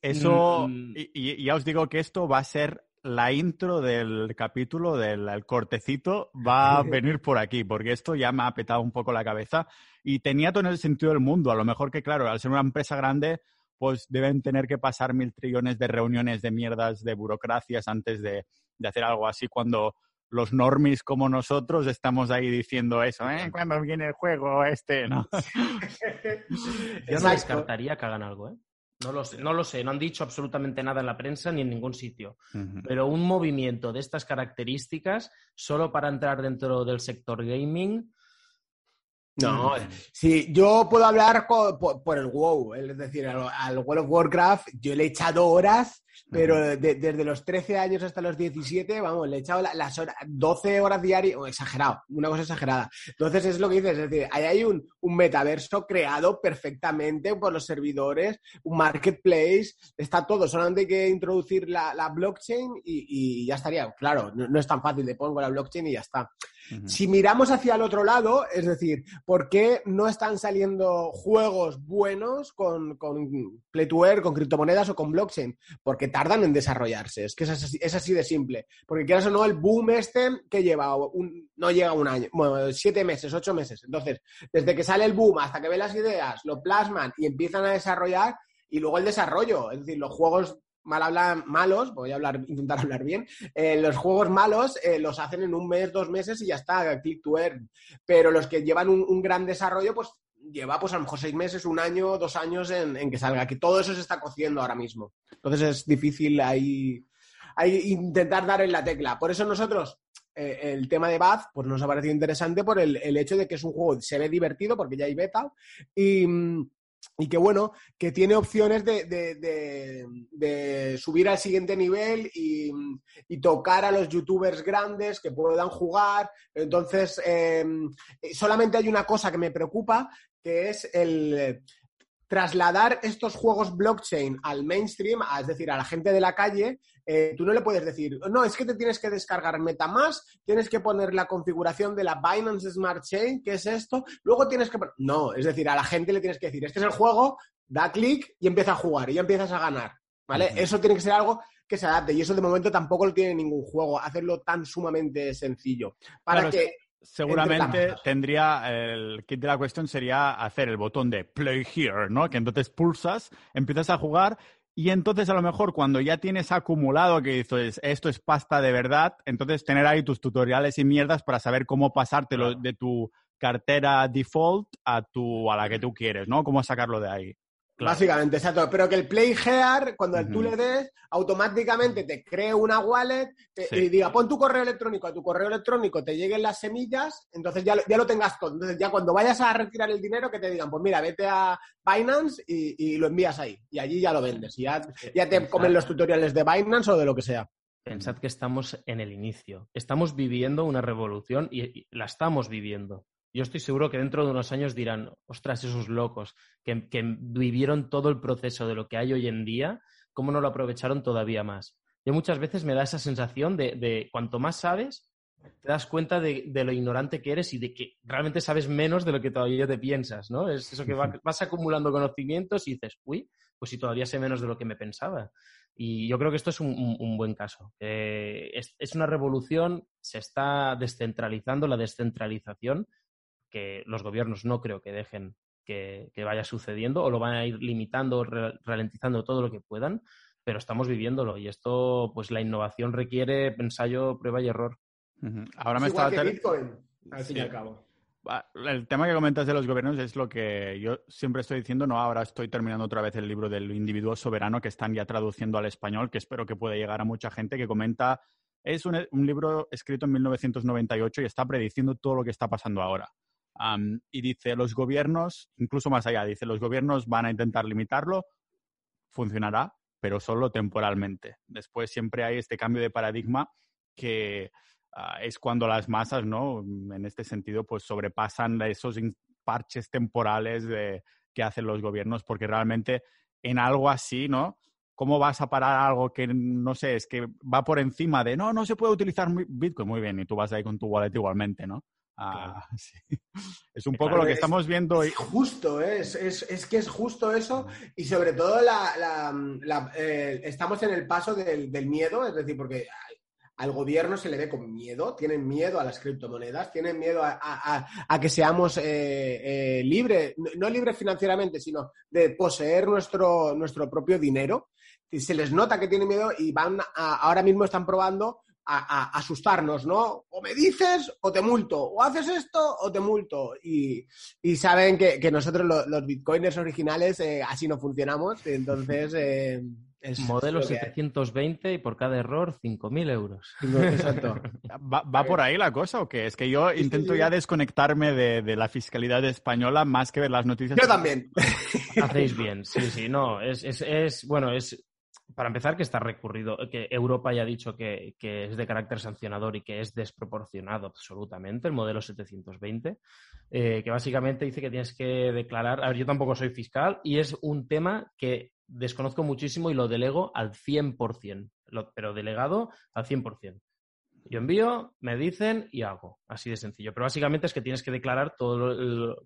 Eso, mm. y, ya os digo que esto va a ser la intro del capítulo, del cortecito, va a venir por aquí, porque esto ya me ha petado un poco la cabeza y tenía todo en el sentido del mundo. A lo mejor que, claro, al ser una empresa grande, pues deben tener que pasar mil trillones de reuniones de mierdas, de burocracias antes de, hacer algo así cuando los normis como nosotros estamos ahí diciendo eso, ¿eh? Cuando viene el juego este, ¿no? Yo no descartaría que hagan algo, ¿eh? No lo sé, no lo sé, no han dicho absolutamente nada en la prensa ni en ningún sitio. Pero un movimiento de estas características, solo para entrar dentro del sector gaming. No, mm. sí, yo puedo hablar por, el WoW, es decir, al, World of Warcraft, yo le he echado horas pero desde los 13 años hasta los 17, vamos, le he echado las horas, 12 horas diarias, exagerado, una cosa exagerada. Entonces es lo que dices, es decir, ahí hay un, un metaverso creado perfectamente por los servidores, un marketplace, está todo, solamente hay que introducir la, la blockchain y, ya estaría. Claro, no, es tan fácil, le pongo la blockchain y ya está. Si miramos hacia el otro lado, es decir, ¿por qué no están saliendo juegos buenos con, con Play to Earn, con criptomonedas o con blockchain? Porque tardan en desarrollarse, es que es así, es así de simple. Porque quieras o no, el boom este que lleva un, no llega un año, bueno, siete meses, ocho meses. Entonces, desde que sale el boom hasta que ve las ideas, lo plasman y empiezan a desarrollar, y luego el desarrollo, es decir, los juegos mal hablan, malos, voy a hablar, intentar hablar bien, eh, los juegos malos eh, los hacen en un mes, dos meses y ya está, click to earn. Pero los que llevan un, gran desarrollo, pues lleva pues a lo mejor seis meses, un año, dos años en, que salga, que todo eso se está cociendo ahora mismo. Entonces es difícil ahí, intentar dar en la tecla. Por eso nosotros eh, el tema de Bath pues nos ha parecido interesante por el, el, hecho de que es un juego, se ve divertido porque ya hay beta y, y que bueno, que tiene opciones de, subir al siguiente nivel y, tocar a los youtubers grandes que puedan jugar. Entonces, em, solamente hay una cosa que me preocupa, que es el trasladar estos juegos blockchain al mainstream, es decir, a la gente de la calle, eh, tú no le puedes decir, no, es que te tienes que descargar MetaMask, tienes que poner la configuración de la Binance Smart Chain, que es esto, luego tienes que... No, es decir, a la gente le tienes que decir, este es el juego, da clic y empieza a jugar y ya empiezas a ganar, ¿vale? Eso tiene que ser algo que se adapte y eso de momento tampoco lo tiene ningún juego, hacerlo tan sumamente sencillo. Para que... Seguramente tendría el kit de la cuestión sería hacer el botón de play here, ¿no? Que entonces pulsas, empiezas a jugar y entonces a lo mejor cuando ya tienes acumulado que dices, esto es pasta de verdad, entonces tener ahí tus tutoriales y mierdas para saber cómo pasártelo de tu cartera default a tu a la que tú quieres, ¿no? Cómo sacarlo de ahí. Básicamente, exacto. Pero que el Play Here, cuando tú le des, automáticamente te cree una wallet y diga, pon tu correo electrónico, a tu correo electrónico te lleguen las semillas, entonces ya, ya lo tengas todo. Entonces ya cuando vayas a retirar el dinero, que te digan, pues mira, vete a Binance y, lo envías ahí. Y allí ya lo vendes. Y ya, ya te comen los tutoriales de Binance o de lo que sea. Pensad que estamos en el inicio. Estamos viviendo una revolución y la estamos viviendo yo estoy seguro que dentro de unos años dirán, ostras, esos locos que, vivieron todo el proceso de lo que hay hoy en día, ¿cómo no lo aprovecharon todavía más? Yo muchas veces me da esa sensación de, cuanto más sabes, te das cuenta de, lo ignorante que eres y de que realmente sabes menos de lo que todavía te piensas, ¿no? Es eso que vas acumulando conocimientos y dices, uy, pues si todavía sé menos de lo que me pensaba. Y yo creo que esto es un, buen caso. es, es, una revolución, se está descentralizando la descentralización que los gobiernos no creo que dejen que, vaya sucediendo o lo van a ir limitando, ralentizando todo lo que puedan, pero estamos viviéndolo y esto, pues la innovación requiere ensayo, prueba y error. Ahora me está... Bitcoin, al fin y al cabo. El tema que comentas de los gobiernos es lo que yo siempre estoy diciendo, no, ahora estoy terminando otra vez el libro del individuo soberano que están ya traduciendo al español, que espero que pueda llegar a mucha gente, que comenta, es un, un libro escrito en 1998 y está prediciendo todo lo que está pasando ahora y dice, los gobiernos, incluso más allá, dice, los gobiernos van a intentar limitarlo, funcionará, pero solo temporalmente. Después siempre hay este cambio de paradigma que ah, es cuando las masas, ¿no? En este sentido, pues sobrepasan esos parches temporales de, que hacen los gobiernos, porque realmente en algo así, ¿no? ¿Cómo vas a parar algo que, no sé, es que va por encima de, no, no se puede utilizar Bitcoin? Muy bien, y tú vas ahí con tu wallet igualmente, ¿no? Ah, es un poco lo que estamos viendo. Es justo, ¿eh? es, es, que es justo eso y sobre todo la, eh, estamos en el paso del, miedo, es decir, porque al gobierno se le ve con miedo, tienen miedo a las criptomonedas, tienen miedo a, que seamos eh, libres, no libres financieramente, sino de poseer nuestro, nuestro propio dinero. Y se les nota que tienen miedo y van ahora mismo están probando a, asustarnos, ¿no? O me dices o te multo, o haces esto o te multo. Y, saben que, nosotros los bitcoiners originales eh, así no funcionamos, entonces... Eh, es Modelo 720 y por cada error 5.000 euros. Exacto. ¿Va, por ahí la cosa o qué? Es que yo intento ya desconectarme de, la fiscalidad española más que ver las noticias. Yo también. Hacéis bien, sí, sí, no. Es, es, es bueno, es para empezar, que está recurrido, que Europa ya ha dicho que, es de carácter sancionador y que es desproporcionado absolutamente el modelo 720, eh, que básicamente dice que tienes que declarar, a ver, yo tampoco soy fiscal y es un tema que desconozco muchísimo y lo delego al 100%, pero delegado al 100%. Yo envío, me dicen y hago. Así de sencillo. Pero básicamente es que tienes que declarar todo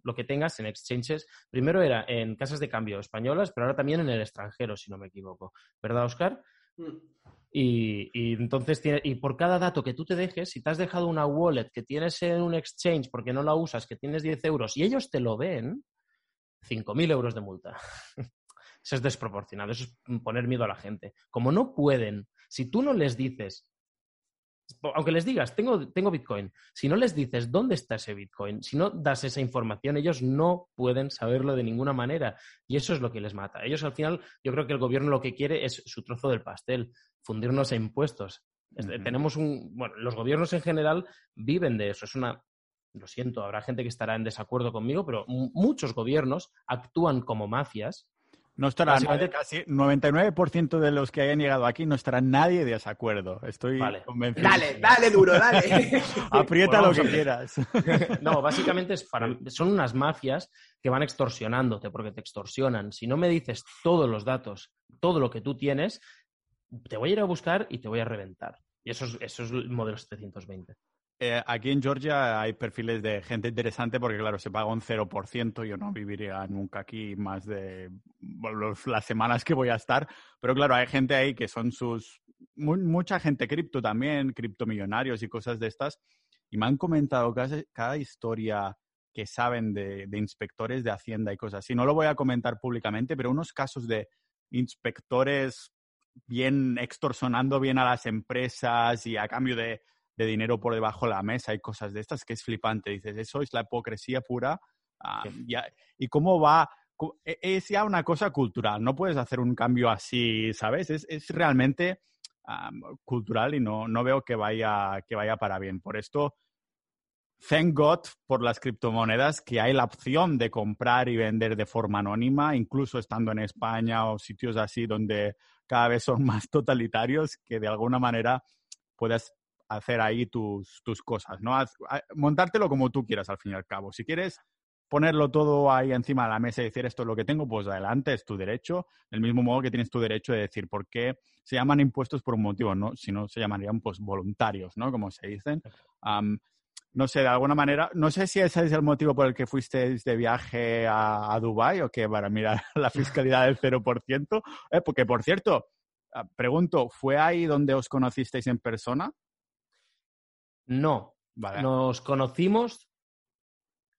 lo, que tengas en exchanges. Primero era en casas de cambio españolas, pero ahora también en el extranjero, si no me equivoco. ¿Verdad, Oscar? Mm. Y, entonces, y por cada dato que tú te dejes, si te has dejado una wallet que tienes en un exchange porque no la usas, que tienes 10 euros y ellos te lo ven, 5.000 euros de multa. eso es desproporcionado, eso es poner miedo a la gente. Como no pueden, si tú no les dices aunque les digas, tengo, tengo Bitcoin, si no les dices dónde está ese Bitcoin, si no das esa información, ellos no pueden saberlo de ninguna manera. Y eso es lo que les mata. Ellos al final, yo creo que el gobierno lo que quiere es su trozo del pastel, fundirnos a impuestos. Tenemos un, bueno, los gobiernos en general viven de eso. Es una, lo siento, habrá gente que estará en desacuerdo conmigo, pero muchos gobiernos actúan como mafias no estará nadie, casi 99% de los que hayan llegado aquí no estará nadie de desacuerdo. Estoy convencido. Dale, dale duro, dale. Aprieta lo que quieras. no, básicamente son unas mafias que van extorsionándote porque te extorsionan. Si no me dices todos los datos, todo lo que tú tienes, te voy a ir a buscar y te voy a reventar. Y eso es, eso es el modelo 720. Eh, aquí en Georgia hay perfiles de gente interesante porque, claro, se paga un 0%. Yo no viviría nunca aquí más de las semanas que voy a estar. Pero, claro, hay gente ahí que son sus. mucha gente cripto también, criptomillonarios y cosas de estas. Y me han comentado cada, historia que saben de, de, inspectores de Hacienda y cosas así. No lo voy a comentar públicamente, pero unos casos de inspectores bien extorsionando bien a las empresas y a cambio de de dinero por debajo de la mesa y cosas de estas que es flipante. Dices, eso es la hipocresía pura. Ah, ¿Y cómo va? E, es ya una cosa cultural, no puedes hacer un cambio así, ¿sabes? Es, es realmente cultural y no, no veo que vaya, que vaya para bien. Por esto, thank God por las criptomonedas que hay la opción de comprar y vender de forma anónima, incluso estando en España o sitios así donde cada vez son más totalitarios, que de alguna manera puedas hacer ahí tus, tus cosas, ¿no? montártelo como tú quieras al fin y al cabo. Si quieres ponerlo todo ahí encima de la mesa y decir esto es lo que tengo, pues adelante, es tu derecho. Del mismo modo que tienes tu derecho de decir por qué se llaman impuestos por un motivo, ¿no? Si no, se llamarían pues voluntarios, ¿no? Como se dicen. no sé, de alguna manera, no sé si ese es el motivo por el que fuisteis de viaje a, a Dubái o que para mirar la fiscalidad del 0%. Eh, porque, por cierto, ah, pregunto, ¿fue ahí donde os conocisteis en persona? No. Nos conocimos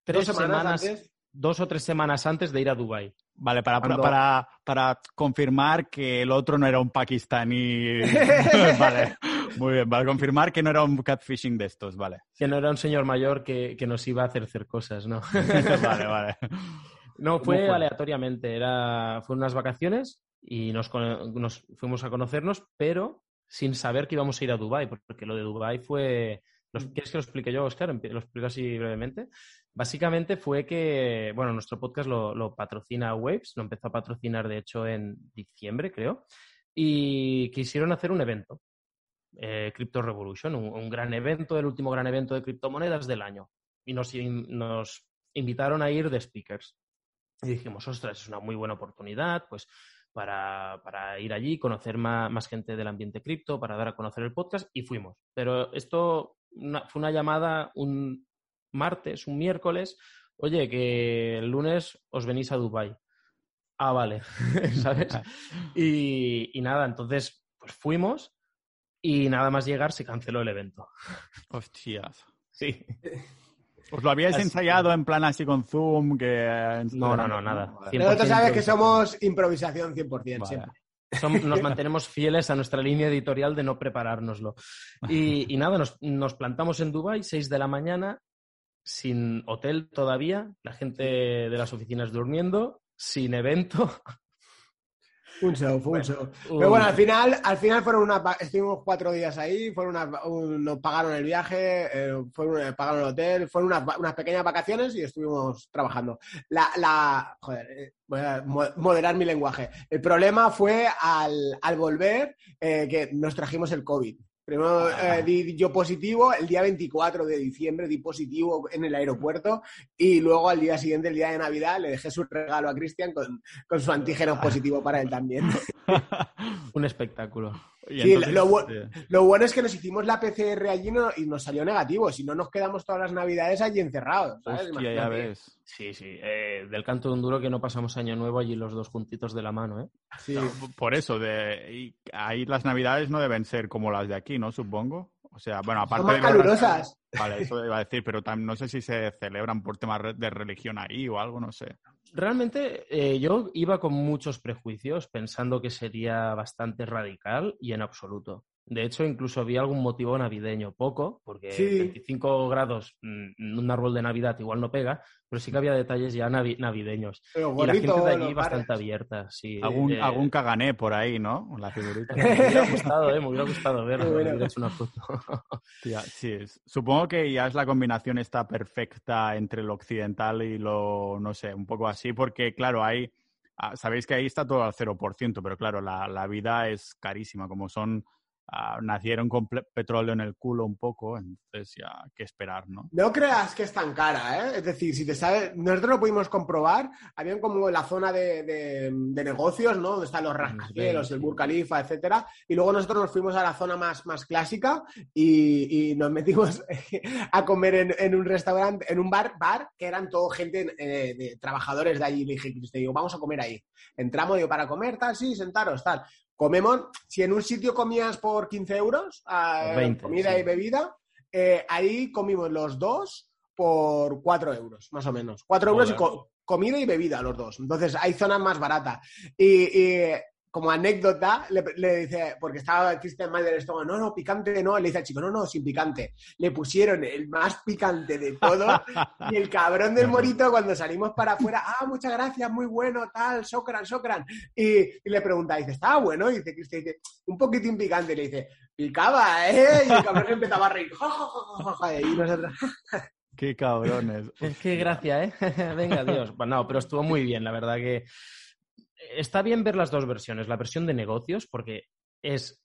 tres ¿Dos semanas, dos o tres semanas antes de ir a Dubái. Vale, para, para, para, confirmar que el otro no era un pakistaní. vale, muy bien, para confirmar que no era un catfishing de estos, vale. Que no era un señor mayor que, nos iba a hacer hacer cosas, ¿no? vale, vale. No, fue, aleatoriamente, era, fue unas vacaciones y nos, nos fuimos a conocernos, pero sin saber que íbamos a ir a Dubái, porque lo de Dubái fue. ¿Quieres que lo explique yo, Oscar? Lo explico así brevemente. Básicamente fue que, bueno, nuestro podcast lo, patrocina Waves, lo empezó a patrocinar de hecho en diciembre, creo, y quisieron hacer un evento, eh, Crypto Revolution, un, gran evento, el último gran evento de criptomonedas del año. Y nos, nos invitaron a ir de speakers. Y dijimos, ostras, es una muy buena oportunidad, pues para, para, ir allí, conocer más, más, gente del ambiente cripto, para dar a conocer el podcast y fuimos. Pero esto fue una llamada un martes, un miércoles, oye, que el lunes os venís a Dubai. Ah, vale, ¿sabes? Y, y, nada, entonces, pues fuimos y nada más llegar se canceló el evento. Hostias. Sí. ¿Os lo habíais ensayado en plan así con Zoom? Que... No, no, no, nada. Nosotros sabes que somos improvisación 100% siempre nos mantenemos fieles a nuestra línea editorial de no preparárnoslo. Y, nada, nos, plantamos en Dubai 6 de la mañana, sin hotel todavía, la gente de las oficinas durmiendo, sin evento. Un show, fue un show. Pero bueno, al final, al final fueron una, estuvimos cuatro días ahí, fueron nos pagaron el viaje, eh, fueron, pagaron el hotel, fueron unas, pequeñas vacaciones y estuvimos trabajando. La, la, joder, eh, voy a moderar mi lenguaje. El problema fue al, al volver eh, que nos trajimos el COVID. Primero eh, di yo positivo, el día 24 de diciembre di positivo en el aeropuerto y luego al día siguiente, el día de Navidad, le dejé su regalo a Cristian con, con su antígeno positivo para él también. Un espectáculo. Sí, lo, bueno es que nos hicimos la PCR allí y nos salió negativo. Si no, nos quedamos todas las navidades allí encerrados. ya ves. Sí, sí. Eh, del canto de un duro que no pasamos año nuevo allí los dos juntitos de la mano, ¿eh? Sí. por eso, de, ahí las navidades no deben ser como las de aquí, ¿no? Supongo. O sea, bueno, aparte de... calurosas. Vale, eso iba a decir, pero no sé si se celebran por temas de religión ahí o algo, no sé. Realmente eh, yo iba con muchos prejuicios pensando que sería bastante radical y en absoluto. De hecho, incluso había algún motivo navideño, poco, porque 25 grados, mm, un árbol de Navidad igual no pega, pero sí que había detalles ya navideños. y la gente de allí bastante abierta, sí. Algún, eh, algún cagané por ahí, ¿no? La figurita. me hubiera gustado, ¿eh? Me hubiera gustado verlo, me hubiera hecho una foto. sí, es. Supongo que ya es la combinación está perfecta entre lo occidental y lo, no sé, un poco así, porque claro, hay... Ah, sabéis que ahí está todo al 0%, pero claro, la, la vida es carísima, como son Ah, nacieron con petróleo en el culo un poco, entonces ya que esperar, ¿no? No creas que es tan cara, ¿eh? Es decir, si te sabes, nosotros lo pudimos comprobar, habían como la zona de, negocios, ¿no? Donde están los rascacielos, el Burj Khalifa, etcétera, y luego nosotros nos fuimos a la zona más, más clásica y, nos metimos a comer en, un restaurante, en un bar, bar, que eran todo gente eh, de trabajadores de allí, le dije, te digo, vamos a comer ahí. Entramos, digo, para comer, tal, sí, sentaros, tal comemos, si en un sitio comías por 15 euros, ah, comida y bebida, eh, ahí comimos los dos por 4 euros, más o menos. 4 euros y comida y bebida los dos. Entonces hay zonas más baratas. y, como anécdota, le, dice, porque estaba Christian mal del estómago, no, no, picante no, le dice al chico, no, no, sin picante. Le pusieron el más picante de todo y el cabrón del morito cuando salimos para afuera, ah, muchas gracias, muy bueno, tal, socran, socran. Y, le pregunta, dice, estaba bueno, y dice Cristian, dice, un poquitín picante, le dice, picaba, ¿eh? Y el cabrón empezaba a reír, y nosotros... Qué cabrones. Qué gracia, ¿eh? Venga, Dios. Bueno, no, pero estuvo muy bien, la verdad que está bien ver las dos versiones, la versión de negocios, porque es,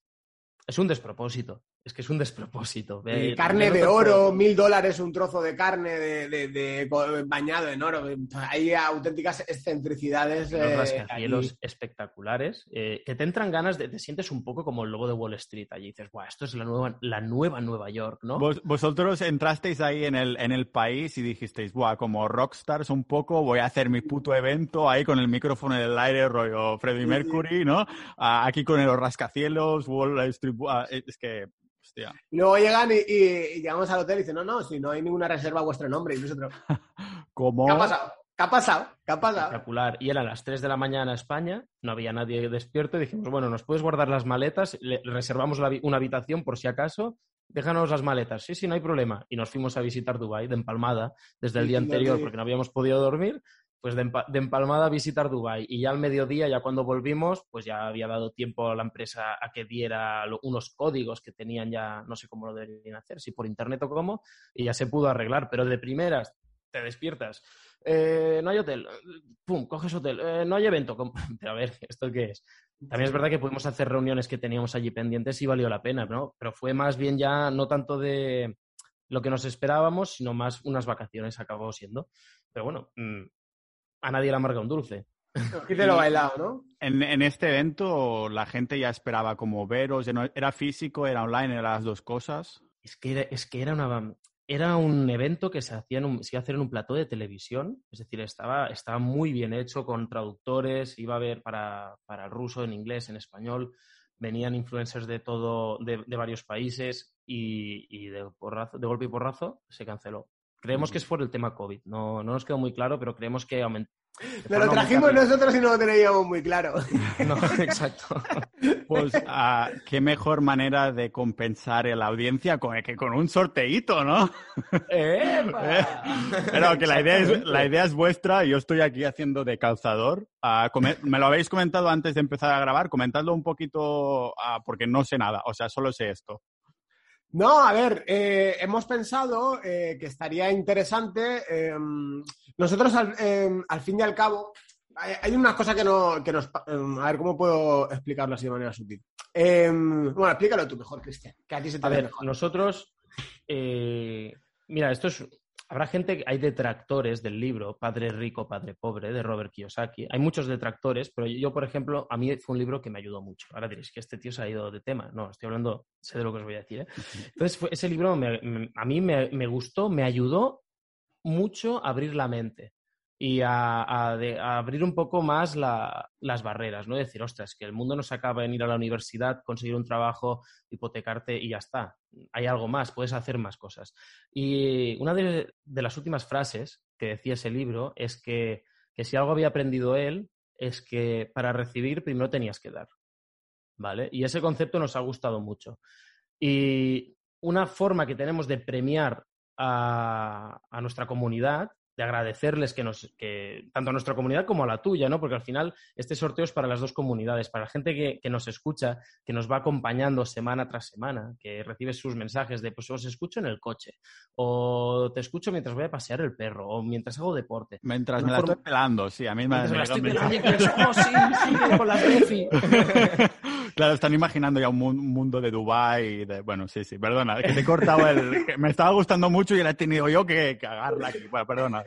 es un despropósito. Es que es un despropósito. carne de oro, mil dólares un trozo de carne de, bañado en oro. Hay auténticas excentricidades. Los eh, rascacielos espectaculares eh, que te entran ganas de. Te sientes un poco como el lobo de Wall Street. Allí dices, Buah, esto es la nueva, la nueva Nueva York, ¿no? vosotros entrasteis ahí en el, en el país y dijisteis, Buah, como rockstars un poco, voy a hacer mi puto evento ahí con el micrófono en el aire, rollo Freddie Mercury, ¿no? aquí con los rascacielos, Wall Street. Es que y luego llegan y, llegamos al hotel y dicen, no, no, si no hay ninguna reserva a vuestro nombre. Y nosotros, ¿cómo? ¿Qué ha pasado? ¿Qué ha pasado? ¿Qué ha pasado? Espectacular. Y eran las 3 de la mañana en España, no había nadie despierto y dijimos, bueno, ¿nos puedes guardar las maletas? Le reservamos una habitación por si acaso, déjanos las maletas. Sí, sí, no hay problema. Y nos fuimos a visitar Dubái de empalmada desde el día anterior porque no habíamos podido dormir pues de, empalmada a visitar Dubai y ya al mediodía, ya cuando volvimos, pues ya había dado tiempo a la empresa a que diera unos códigos que tenían ya, no sé cómo lo deberían hacer, si por internet o cómo, y ya se pudo arreglar, pero de primeras te despiertas. Eh, no hay hotel, pum, coges hotel, eh, no hay evento, pero a ver, ¿esto qué es? También es verdad que pudimos hacer reuniones que teníamos allí pendientes y valió la pena, ¿no? Pero fue más bien ya no tanto de lo que nos esperábamos, sino más unas vacaciones acabó siendo. Pero bueno, mm, a nadie le amarga un dulce. Y te lo bailado, ¿no? En, este evento la gente ya esperaba como veros, era físico, era online, eran las dos cosas. Es que era, es que era una era un evento que se hacía en un, se iba a hacer en un plató de televisión, es decir, estaba, estaba muy bien hecho con traductores, iba a haber para, para el ruso, en inglés, en español, venían influencers de todo, de, varios países y, y de, de golpe y porrazo se canceló. Creemos que es por el tema COVID. No, no nos quedó muy claro, pero creemos que aumentó. Lo trajimos nosotros y no lo teníamos muy claro. No, exacto. Pues ah, qué mejor manera de compensar a la audiencia con, que con un sorteíto, ¿no? Pero que la idea, es, la idea es vuestra y yo estoy aquí haciendo de calzador. Ah, me lo habéis comentado antes de empezar a grabar, comentadlo un poquito ah, porque no sé nada, o sea, solo sé esto. No, a ver, eh, hemos pensado eh, que estaría interesante. Em, nosotros, em, al, fin y al cabo, hay, una cosa que, no, que nos... Em, a ver, ¿cómo puedo explicarlo así de manera sutil? bueno, explícalo tú mejor, Cristian, que a ti se te A ver, nosotros... Eh, mira, esto es Habrá gente, hay detractores del libro Padre Rico, Padre Pobre de Robert Kiyosaki. Hay muchos detractores, pero yo, por ejemplo, a mí fue un libro que me ayudó mucho. Ahora diréis que este tío se ha ido de tema. No, estoy hablando, sé de lo que os voy a decir. ¿eh? Entonces, ese libro a mí me, me gustó, me ayudó mucho a abrir la mente y a, abrir un poco más las barreras, ¿no? Decir, ostras, que el mundo no se acaba en ir a la universidad, conseguir un trabajo, hipotecarte y ya está. Hay algo más, puedes hacer más cosas. Y una de, las últimas frases que decía ese libro es que, que, si algo había aprendido él es que para recibir primero tenías que dar, ¿vale? Y ese concepto nos ha gustado mucho. Y una forma que tenemos de premiar a, a nuestra comunidad de agradecerles que nos, que, tanto a nuestra comunidad como a la tuya, ¿no? Porque al final este sorteo es para las dos comunidades, para la gente que, que, nos escucha, que nos va acompañando semana tras semana, que recibe sus mensajes de, pues os escucho en el coche, o te escucho mientras voy a pasear el perro, o mientras hago deporte. Mientras me la estoy pelando, sí, a mí me, me la estoy pelando, sí, sí, con las. Claro, están imaginando ya un mundo de Dubai de... Bueno, sí, sí, perdona, que te he cortado el... me estaba gustando mucho y la he tenido yo que cagarla aquí. Bueno, perdona.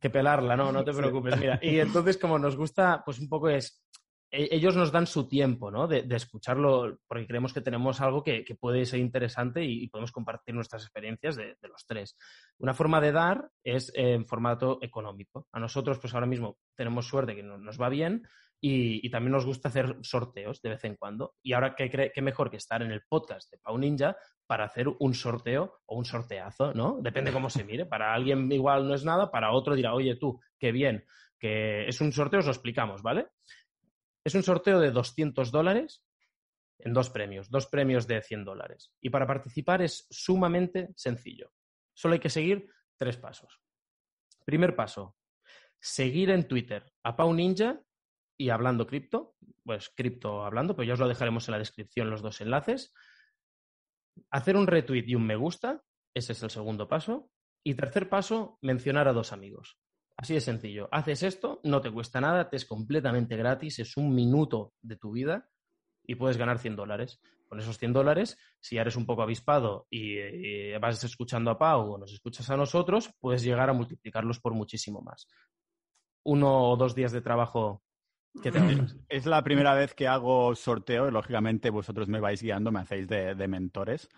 Que pelarla, no, no te preocupes. Mira, y entonces como nos gusta, pues un poco es... E-, ellos nos dan su tiempo, ¿no? De, escucharlo, porque creemos que tenemos algo que, puede ser interesante y, podemos compartir nuestras experiencias de, los tres. Una forma de dar es en formato económico. A nosotros, pues ahora mismo tenemos suerte que nos va bien, y, también nos gusta hacer sorteos de vez en cuando. Y ahora, ¿qué, mejor que estar en el podcast de Pau Ninja para hacer un sorteo o un sorteazo, ¿no? Depende cómo se mire. Para alguien igual no es nada, para otro dirá, oye tú, qué bien, que es un sorteo, os lo explicamos, ¿vale? Es un sorteo de 200 dólares en dos premios, dos premios de 100 dólares. Y para participar es sumamente sencillo. Solo hay que seguir tres pasos. Primer paso, seguir en Twitter a Pau Ninja y hablando cripto, pues cripto hablando, pues ya os lo dejaremos en la descripción los dos enlaces. Hacer un retweet y un me gusta, ese es el segundo paso. Y tercer paso, mencionar a dos amigos. Así de sencillo. Haces esto, no te cuesta nada, te es completamente gratis, es un minuto de tu vida y puedes ganar 100 dólares. Con esos 100 dólares, si eres un poco avispado y, vas escuchando a Pau o nos escuchas a nosotros, puedes llegar a multiplicarlos por muchísimo más. Uno o dos días de trabajo es la primera vez que hago sorteo y lógicamente vosotros me vais guiando, me hacéis de, mentores.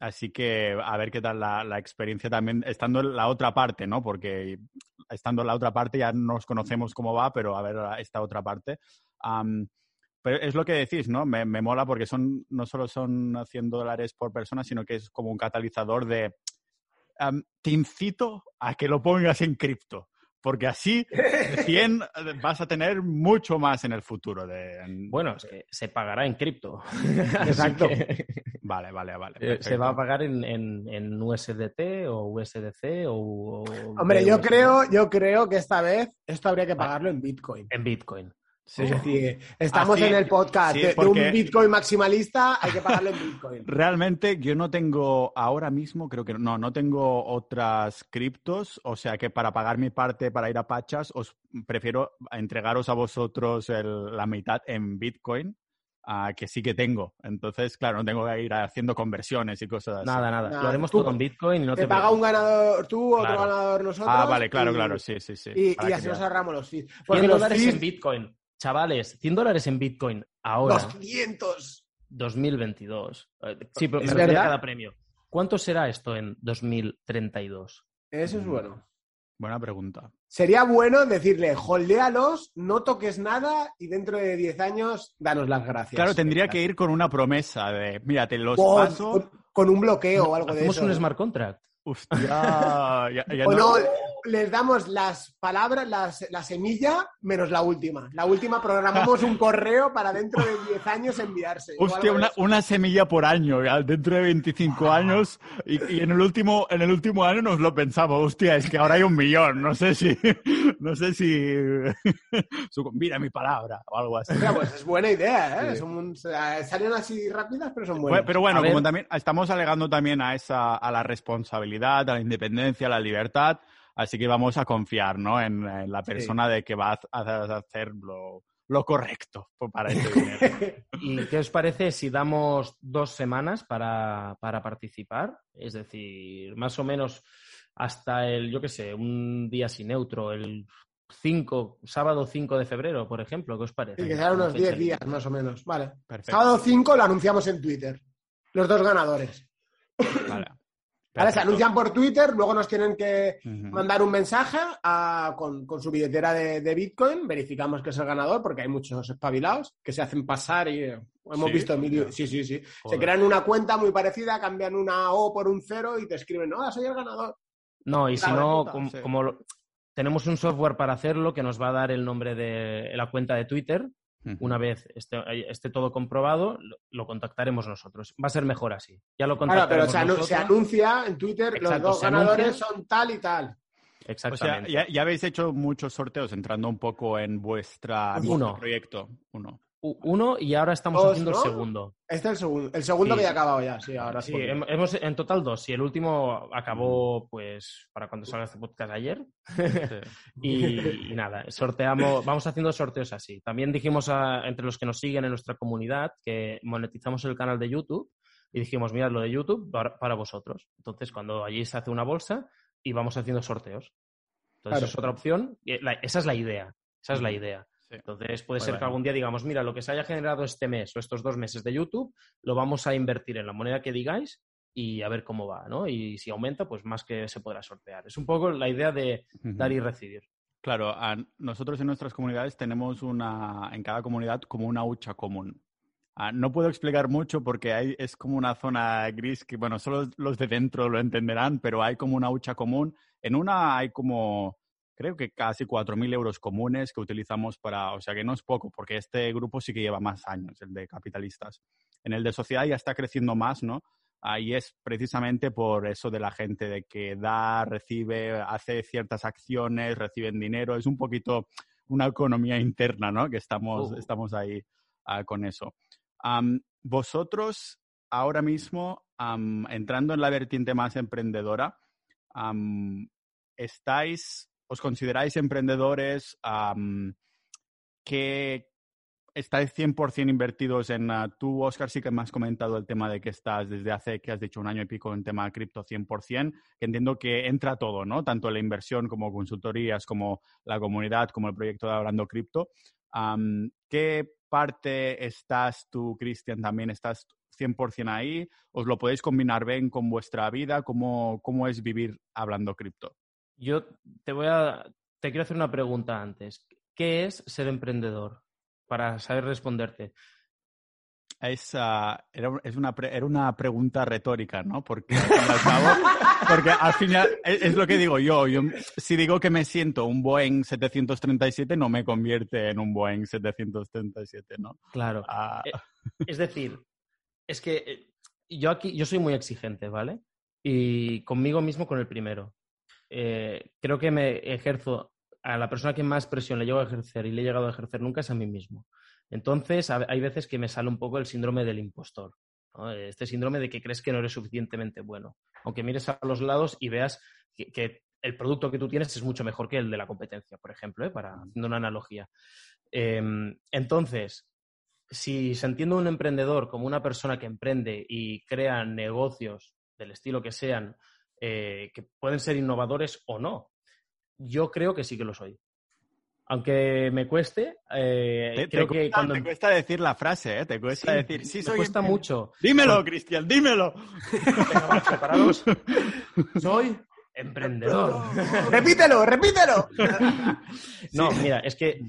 así que a ver qué tal la, experiencia también, estando en la otra parte, ¿no? Porque estando en la otra parte ya nos conocemos cómo va, pero a ver esta otra parte. pero es lo que decís, ¿no? Me, me, mola porque son no solo son 100 dólares por persona, sino que es como un catalizador de... te incito a que lo pongas en cripto porque así 100 vas a tener mucho más en el futuro. De, Bueno, es que se pagará en cripto. Exacto. Vale, vale, vale. Eh, se va a pagar en, en, USDT o USDC o... Hombre, yo creo, yo creo que esta vez esto habría que pagarlo en Bitcoin. En Bitcoin. Sí. estamos en el podcast de, un Bitcoin maximalista, hay que pagarlo en Bitcoin. Realmente yo no tengo ahora mismo, creo que no, no tengo otras criptos, o sea que para pagar mi parte para ir a Pachas, os prefiero entregaros a vosotros la mitad en Bitcoin. que sí que tengo. Entonces, claro, no tengo que ir haciendo conversiones y cosas así. Nada, nada. Lo haremos todo en Bitcoin y no te, te paga un ganador tú, otro ganador nosotros. Ah, vale, claro, claro, sí, sí, sí. Y, así nos ahorramos los fees. Porque los dólares en Bitcoin. Chavales, 100 dólares en Bitcoin ahora. 200. 2022. Eh, sí, pero me refiero cada premio. ¿Cuánto será esto en 2032? Eso es bueno. Buena pregunta. Sería bueno decirle, holdealos, no toques nada y dentro de 10 años danos las gracias. Claro, tendría que ir con una promesa de, mira, te los paso. Con, un bloqueo o algo de eso. un smart contract. Hostia, o, no, les damos las palabras, las, la semilla, menos la última. La última programamos un correo para dentro de 10 años enviarse. Hostia, una, una semilla por año, ya, dentro de 25 años, y, y en el último, en el último año nos lo pensamos, hostia, es que ahora hay un millón, no sé si, no sé si, mira mi palabra, o algo así. Pues es buena idea, ¿eh? Sí. Son salen así rápidas, pero son buenas. pero bueno, A ver. como también estamos alegando también a esa, a la responsabilidad, a la independencia, a la libertad, así que vamos a confiar, ¿no? En, en la persona de que va a, a hacer lo, lo correcto para ese dinero. ¿Y qué os parece si damos dos semanas para, para participar? Es decir, más o menos hasta el, yo qué sé, un día sin neutro, el 5, sábado 5 de febrero, por ejemplo, ¿qué os parece? Sí, que unos fecha 10 límite. días más o menos. Vale. Perfecto. Sábado 5 lo anunciamos en Twitter. Los dos ganadores. Vale. Vale, se anuncian por Twitter, luego nos tienen que mandar un mensaje a- con, con su billetera de, de Bitcoin, verificamos que es el ganador, porque hay muchos espabilados que se hacen pasar y eh, hemos ¿Sí? visto mil- Sí, sí, sí. Se crean una cuenta muy parecida, cambian una O por un cero y te escriben, no, soy el ganador. No, y si no, puta, com- sí. como lo- tenemos un software para hacerlo que nos va a dar el nombre de la cuenta de Twitter, Una vez esté, esté todo comprobado, lo, lo contactaremos nosotros. Va a ser mejor así. Ya lo Claro, pero contactaremos se, anu- nosotros. se anuncia en Twitter, los Exacto, dos se ganadores anuncia. son tal y tal. O sea, Exactamente. ya, ya habéis hecho muchos sorteos entrando un poco en vuestra Uno. vuestro proyecto. Uno. Uno y ahora estamos Dos, haciendo ¿no? el segundo. Este es el segundo. El segundo Sí. que ya ha acabado ya, sí, ahora Sí, sí. hem- hemos en total dos. Y el último acabó, pues, para cuando salga este podcast ayer. Y, y nada, sorteamos, vamos haciendo sorteos así. También dijimos a- entre los que nos siguen en nuestra comunidad que monetizamos el canal de YouTube y dijimos, mirad lo de YouTube para, para vosotros. Entonces, cuando allí se hace una bolsa y vamos haciendo sorteos. Entonces, Claro. es otra opción. La- esa es la idea. Esa es la idea. Sí. Entonces, puede Muy ser que algún día digamos, mira, lo que se haya generado este mes o estos dos meses de YouTube, lo vamos a invertir en la moneda que digáis y a ver cómo va, ¿no? Y si aumenta, pues más que se podrá sortear. Es un poco la idea de Ujú. dar y recibir. Claro, a- nosotros en nuestras comunidades tenemos una, en cada comunidad como una hucha común. Ah, no puedo explicar mucho porque hay, es como una zona gris que, bueno, solo los de dentro lo entenderán, pero hay como una hucha común. En una hay como, creo que casi 4.000 euros comunes que utilizamos para, o sea que no es poco, porque este grupo sí que lleva más años, el de capitalistas. En el de sociedad ya está creciendo más, ¿no? Ahí es precisamente por eso de la gente, de que da, recibe, hace ciertas acciones, reciben dinero. Es un poquito una economía interna, ¿no? Que estamos, Uh. estamos ahí ah, con eso. Vosotros, ahora mismo, entrando en la vertiente más emprendedora, estáis, os consideráis emprendedores que estáis 100% invertidos en... ah, tú, Oscar, sí que me has comentado el tema de que estás desde hace, que has dicho, un año y pico en tema de cripto 100%, que entiendo que entra todo, ¿no? Tanto la inversión como consultorías, como la comunidad, como el proyecto de Hablando Cripto. ¿Qué parte estás tú, Cristian, también? ¿Estás 100% ahí? ¿Os lo podéis combinar bien con vuestra vida? ¿Cómo, cómo es vivir hablando cripto? Yo te voy a. Te quiero hacer una pregunta antes. ¿Qué es ser emprendedor? Para saber responderte. Es, ah, era, es una pre- era una pregunta retórica, ¿no? Porque al cabo, porque al final es, es lo que digo yo, yo. Si digo que me siento un Boeing 737, no me convierte en un Boeing 737, ¿no? Claro. Ah, Eh, Es decir, es que eh, yo aquí, yo soy muy exigente, ¿vale? Y conmigo mismo con el primero. Eh, creo que me ejerzo, a la persona que más presión le llego a ejercer y le he llegado a ejercer nunca es a mí mismo. Entonces, a- hay veces que me sale un poco el síndrome del impostor. ¿no? Este síndrome de que crees que no eres suficientemente bueno. Aunque mires a los lados y veas que, que el producto que tú tienes es mucho mejor que el de la competencia, por ejemplo, ¿eh? para haciendo una analogía. Em, entonces, si se entiende un emprendedor como una persona que emprende y crea negocios del estilo que sean, eh, que pueden ser innovadores o no, yo creo que sí que lo soy. Aunque me cueste, eh, te, te creo que cuesta, cuando te cuesta decir la frase, ¿eh? Te cuesta Sí, decir, sí, me soy cuesta emprendedor". mucho. Dímelo, Cristian, dímelo. Venga, preparados. Soy emprendedor. repítelo, repítelo. No, mira, es que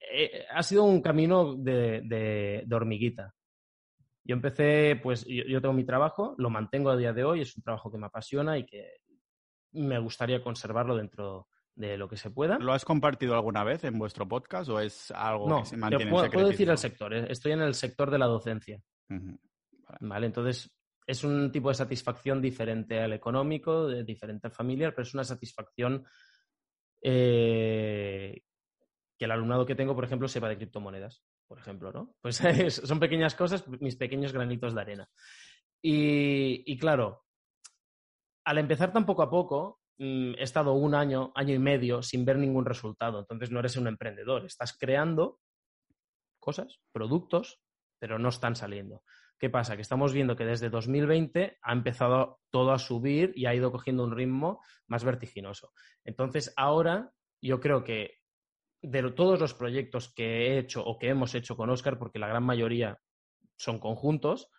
eh, ha sido un camino de, de- de hormiguita. Yo empecé, pues yo, yo tengo mi trabajo, lo mantengo a día de hoy, es un trabajo que me apasiona y que me gustaría conservarlo dentro, de lo que se pueda. ¿Lo has compartido alguna vez en vuestro podcast o es algo que se mantiene puedo, en puedo decir el sector, ¿eh? estoy en el sector de la docencia. vale. entonces es un tipo de satisfacción diferente al económico, diferente al familiar, pero es una satisfacción eh, que el alumnado que tengo, por ejemplo, sepa de criptomonedas, por ejemplo, ¿no? Pues son pequeñas cosas, mis pequeños granitos de arena. Y, claro, al empezar tan poco a poco, mm, he estado un año, año y medio sin ver ningún resultado. Entonces no eres un emprendedor, estás creando cosas, productos, pero no están saliendo. ¿Qué pasa? Que estamos viendo que desde 2020 ha empezado todo a subir y ha ido cogiendo un ritmo más vertiginoso. Entonces, ahora yo creo que de todos los proyectos que he hecho o que hemos hecho con Oscar, porque la gran mayoría son conjuntos,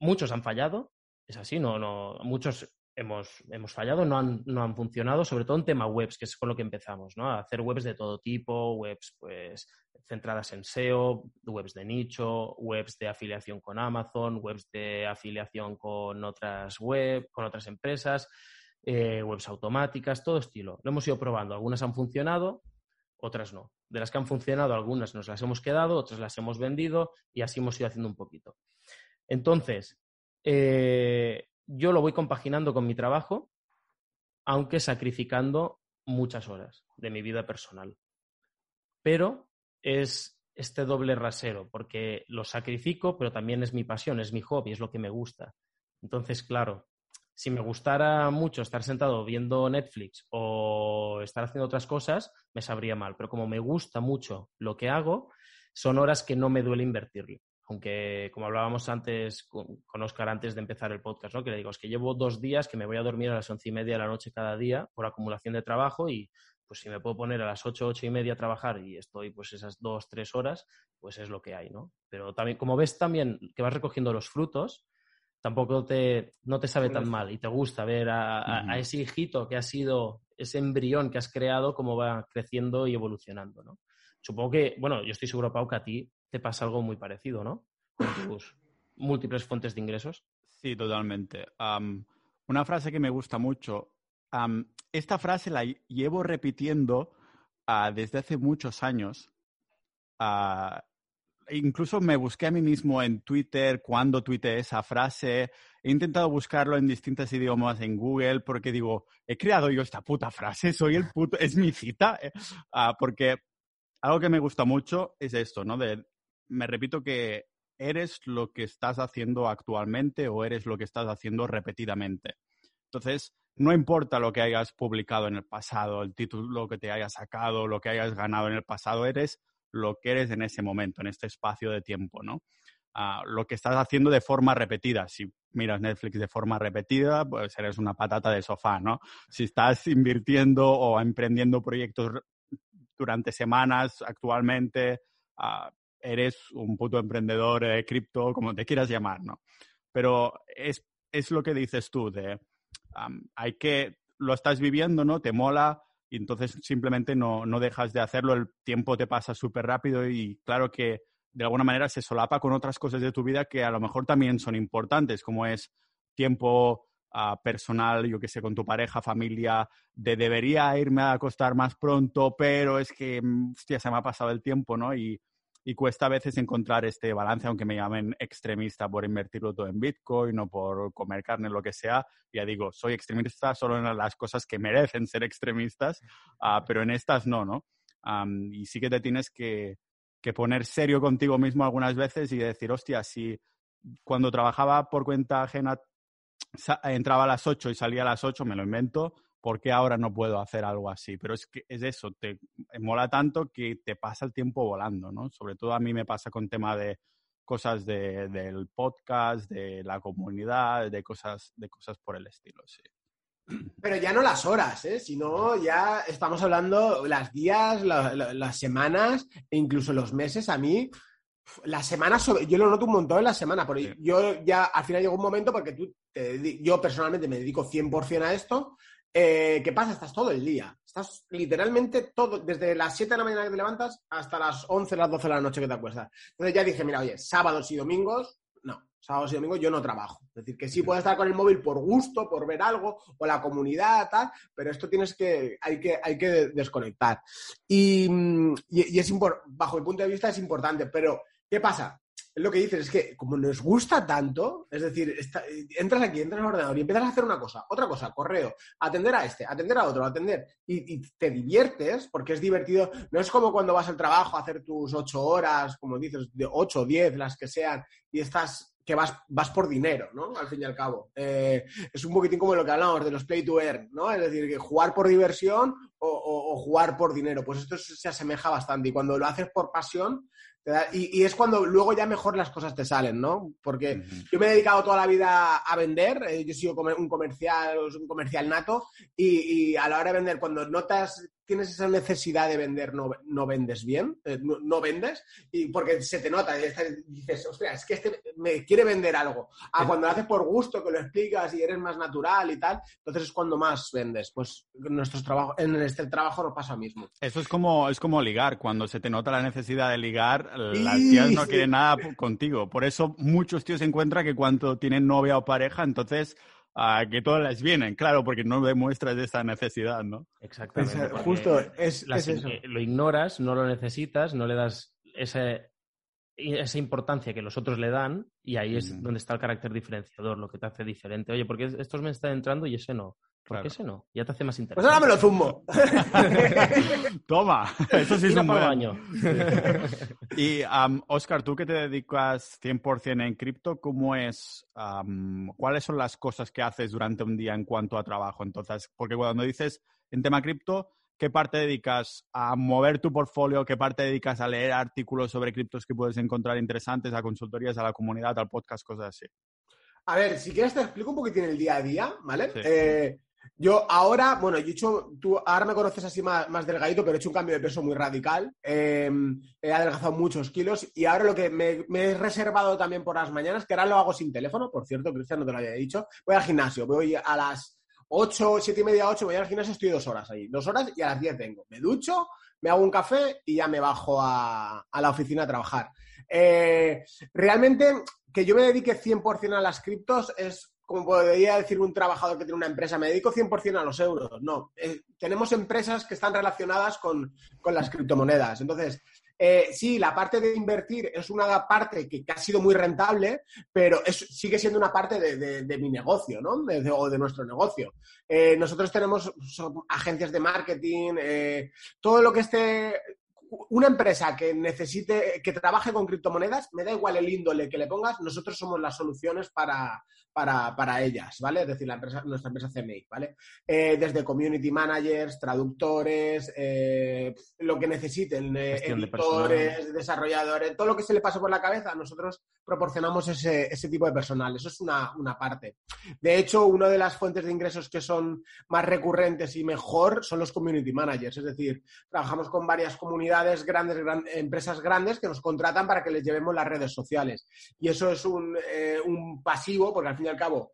muchos han fallado, es así, no, no, muchos hemos, hemos fallado, no han, no han funcionado, sobre todo en tema webs, que es con lo que empezamos, ¿no? A hacer webs de todo tipo, webs pues centradas en SEO, webs de nicho, webs de afiliación con Amazon, webs de afiliación con otras web, con otras empresas, eh, webs automáticas, todo estilo. Lo hemos ido probando. Algunas han funcionado, otras no. De las que han funcionado, algunas nos las hemos quedado, otras las hemos vendido y así hemos ido haciendo un poquito. Entonces, eh, yo lo voy compaginando con mi trabajo, aunque sacrificando muchas horas de mi vida personal. Pero es este doble rasero, porque lo sacrifico, pero también es mi pasión, es mi hobby, es lo que me gusta. Entonces, claro, si me gustara mucho estar sentado viendo Netflix o estar haciendo otras cosas, me sabría mal. Pero como me gusta mucho lo que hago, son horas que no me duele invertirlo. Aunque, como hablábamos antes con, Oscar antes de empezar el podcast, ¿no? que le digo, es que llevo dos días que me voy a dormir a las once y media de la noche cada día por acumulación de trabajo y pues si me puedo poner a las ocho, ocho y media a trabajar y estoy pues esas dos, tres horas, pues es lo que hay, ¿no? Pero también, como ves también que vas recogiendo los frutos, tampoco te, no te sabe tan mal y te gusta ver a, ese hijito que ha sido, ese embrión que has creado, cómo va creciendo y evolucionando, ¿no? Supongo que, bueno, yo estoy seguro, Pau, que a ti te pasa algo muy parecido, ¿no? Con tus múltiples fuentes de ingresos. Sí, totalmente. una frase que me gusta mucho esta frase la llevo repitiendo ah, desde hace muchos años. Ah, incluso me busqué a mí mismo en Twitter cuando tuiteé esa frase. He intentado buscarlo en distintos idiomas en Google porque digo, he creado yo esta puta frase, soy el puto, es mi cita. Eh, ah, porque algo que me gusta mucho es esto, ¿no? De, me repito que eres lo que estás haciendo actualmente o eres lo que estás haciendo repetidamente. Entonces, no importa lo que hayas publicado en el pasado, el título que te hayas sacado, lo que hayas ganado en el pasado, eres lo que eres en ese momento, en este espacio de tiempo, ¿no? Ah, lo que estás haciendo de forma repetida. Si miras Netflix de forma repetida, pues eres una patata de sofá, ¿no? Si estás invirtiendo o emprendiendo proyectos durante semanas actualmente, ah, eres un puto emprendedor de cripto, como te quieras llamar, ¿no? Pero es, es lo que dices tú, de hay que, lo estás viviendo, ¿no? Te mola y entonces simplemente no, no dejas de hacerlo, el tiempo te pasa súper rápido y claro que de alguna manera se solapa con otras cosas de tu vida que a lo mejor también son importantes, como es tiempo ah, personal, yo que sé, con tu pareja, familia, de debería irme a acostar más pronto, pero es que, mm, hostia, se me ha pasado el tiempo, ¿no? Y, y cuesta a veces encontrar este balance, aunque me llamen extremista por invertirlo todo en Bitcoin o por comer carne, lo que sea. Ya digo, soy extremista solo en las cosas que merecen ser extremistas, ah, pero en estas no, ¿no? y sí que te tienes que, que poner serio contigo mismo algunas veces y decir, hostia, si cuando trabajaba por cuenta ajena entraba a las 8 y salía a las 8, me lo invento, ¿por qué ahora no puedo hacer algo así? Pero es que es eso, te mola tanto que te pasa el tiempo volando, ¿no? Sobre todo a mí me pasa con tema de cosas del podcast, de la comunidad, de cosas, de cosas por el estilo, sí. Pero ya no las horas, ¿eh? sino ya estamos hablando las días, las semanas e incluso los meses. A mí, las semanas, yo lo noto un montón en la semana, porque yo ya al final llega un momento porque tú, yo personalmente me dedico 100% a esto eh, ¿Qué pasa? Estás todo el día. Estás literalmente todo, desde las 7 de la mañana que te levantas hasta las 11, las 12 de la noche que te acuestas. Entonces ya dije, mira, oye, sábados y domingos, no. Sábados y domingos yo no trabajo. Es decir, que sí puedo estar con el móvil por gusto, por ver algo, o la comunidad, tal, pero esto tienes que, hay que, hay que desconectar. Y, y, es bajo mi punto de vista es importante, pero ¿qué pasa? Es lo que dices, es que como nos gusta tanto, es decir, entras aquí, entras al ordenador y empiezas a hacer una cosa, otra cosa, correo, atender a este, atender a otro, atender, y, te diviertes porque es divertido. No es como cuando vas al trabajo a hacer tus ocho horas, como dices, de ocho diez, las que sean, y estás que vas, vas por dinero, ¿no? Al fin y al cabo. Eh, es un poquitín como lo que hablamos de los play to earn, ¿no? Es decir, que jugar por diversión o jugar por dinero. Pues esto se asemeja bastante. Y cuando lo haces por pasión, y, es cuando luego ya mejor las cosas te salen, ¿no? Porque yo me he dedicado toda la vida a vender, eh, yo he sido un comercial, un comercial nato, y, y, a la hora de vender, cuando notas tienes esa necesidad de vender, no, no vendes bien, eh, no, vendes, y porque se te nota, y dices, ostras, es que este me quiere vender algo. Ah, cuando lo haces por gusto, que lo explicas y eres más natural y tal, entonces es cuando más vendes. Pues en, nuestros trabajos, en este trabajo no pasa lo mismo. Eso es como, es como ligar, cuando se te nota la necesidad de ligar, las tías no quieren nada contigo. Por eso muchos tíos se encuentran que cuando tienen novia o pareja, entonces que todas les vienen, claro, porque no demuestras esa necesidad, ¿no? Exactamente. justo, es, eso. Lo ignoras, no lo necesitas, no le das esa importancia que los otros le dan y ahí es donde está el carácter diferenciador, lo que te hace diferente. Oye, porque estos me están entrando y ese no. ¿Por qué ese no? Ya te hace más interesante. Pues ahora me lo zumbo. Toma, eso sí es un buen año. y, Oscar, tú que te dedicas 100% en cripto, ¿cómo es? ¿Cuáles son las cosas que haces durante un día en cuanto a trabajo? Entonces, porque cuando dices en tema cripto, ¿qué parte dedicas a mover tu portfolio? ¿Qué parte dedicas a leer artículos sobre criptos que puedes encontrar interesantes, a consultorías, a la comunidad, al podcast, cosas así? A ver, si quieres te explico un poquitín el día a día, ¿vale? Eh, yo ahora, bueno, yo he hecho, tú ahora me conoces así más, más delgadito, pero he hecho un cambio de peso muy radical. Em, he adelgazado muchos kilos y ahora lo que me, he reservado también por las mañanas, que ahora lo hago sin teléfono, por cierto, Cristian, no te lo había dicho, voy al gimnasio, voy a las 8, 7 y media, 8, voy al gimnasio, estoy dos horas ahí, dos horas y a las 10 vengo. Me ducho, me hago un café y ya me bajo a, la oficina a trabajar. Eh, realmente, que yo me dedique 100% a las criptos es como podría decir un trabajador que tiene una empresa, me dedico 100% a los euros. No, eh, tenemos empresas que están relacionadas con, las criptomonedas. Entonces, eh, sí, la parte de invertir es una parte que, ha sido muy rentable, pero sigue siendo una parte de, mi negocio, ¿no? o de nuestro negocio. Eh, nosotros tenemos agencias de marketing, todo lo que esté una empresa que necesite, que trabaje con criptomonedas, me da igual el índole que le pongas, nosotros somos las soluciones para, para, ellas, ¿vale? Es decir, la empresa, nuestra empresa CMI, ¿vale? Eh, desde community managers, traductores, eh, lo que necesiten, eh, editores, desarrolladores, todo lo que se le pase por la cabeza, nosotros proporcionamos ese, tipo de personal. Eso es una, parte. De hecho, una de las fuentes de ingresos que son más recurrentes y mejor son los community managers. Es decir, trabajamos con varias comunidades, grandes, empresas grandes que nos contratan para que les llevemos las redes sociales. Y eso es un, un pasivo, porque al fin al cabo,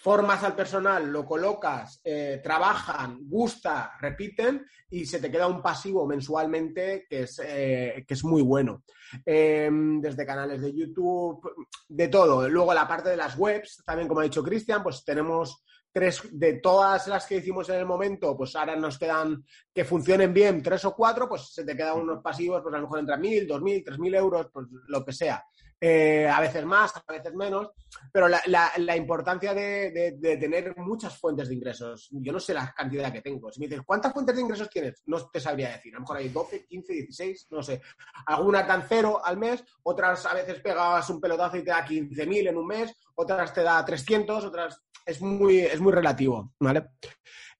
formas al personal, lo colocas, eh, trabajan, gusta, repiten y se te queda un pasivo mensualmente que es, eh, que es muy bueno. Em, desde canales de YouTube, de todo. Luego la parte de las webs, también como ha dicho Cristian, pues tenemos tres de todas las que hicimos en el momento, pues ahora nos quedan que funcionen bien tres o cuatro, pues se te quedan unos pasivos, pues a lo mejor entre mil, dos mil, tres mil euros, pues lo que sea. Eh, a veces más, a veces menos, pero la, importancia de, tener muchas fuentes de ingresos. Yo no sé la cantidad que tengo. Si me dices, ¿cuántas fuentes de ingresos tienes? No te sabría decir. A lo mejor hay 12, 15, 16, no sé. Algunas dan cero al mes, otras a veces pegas un pelotazo y te da 15.000 en un mes, otras te da 300, otras... Es muy, es muy relativo, ¿vale?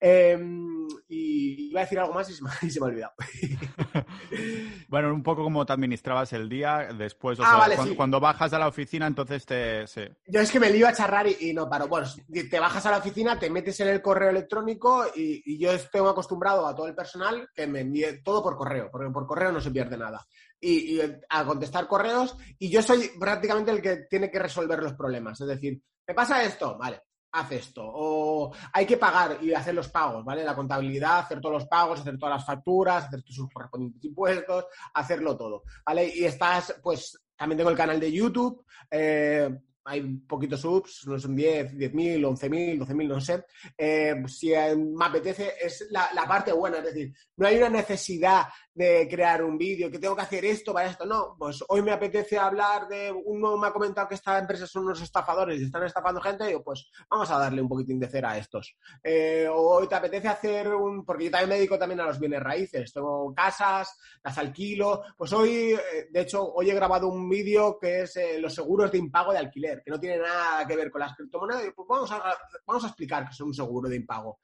Em, y iba a decir algo más y se me, ha olvidado. bueno, un poco como te administrabas el día después, o ah, sea, cuando, bajas a la oficina, entonces te... Yo es que me lío a charrar y, no paro. Bueno, te bajas a la oficina, te metes en el correo electrónico y, yo estoy acostumbrado a todo el personal que me envíe todo por correo, porque por correo no se pierde nada. y, a contestar correos y yo soy prácticamente el que tiene que resolver los problemas. Es decir, ¿me pasa esto? Vale, haz esto. O hay que pagar y hacer los pagos, ¿vale? La contabilidad, hacer todos los pagos, hacer todas las facturas, hacer tus correspondientes impuestos, hacerlo todo, ¿vale? Y estás, pues, también tengo el canal de YouTube. Eh, hay poquitos subs, no son 10, 10.000, 11.000, 12.000, no sé. Eh, si me apetece, es la, la, parte buena, es decir, no hay una necesidad de crear un vídeo, que tengo que hacer esto para esto, no. Pues hoy me apetece hablar de, uno me ha comentado que esta empresa son unos estafadores y están estafando gente, y digo, pues vamos a darle un poquitín de cera a estos. Eh, hoy te apetece hacer un, porque yo también me dedico también a los bienes raíces, tengo casas, las alquilo, pues hoy, eh, de hecho, hoy he grabado un vídeo que es los seguros de impago de alquiler que no tiene nada que ver con las criptomonedas, pues vamos a, vamos a explicar que es un seguro de impago.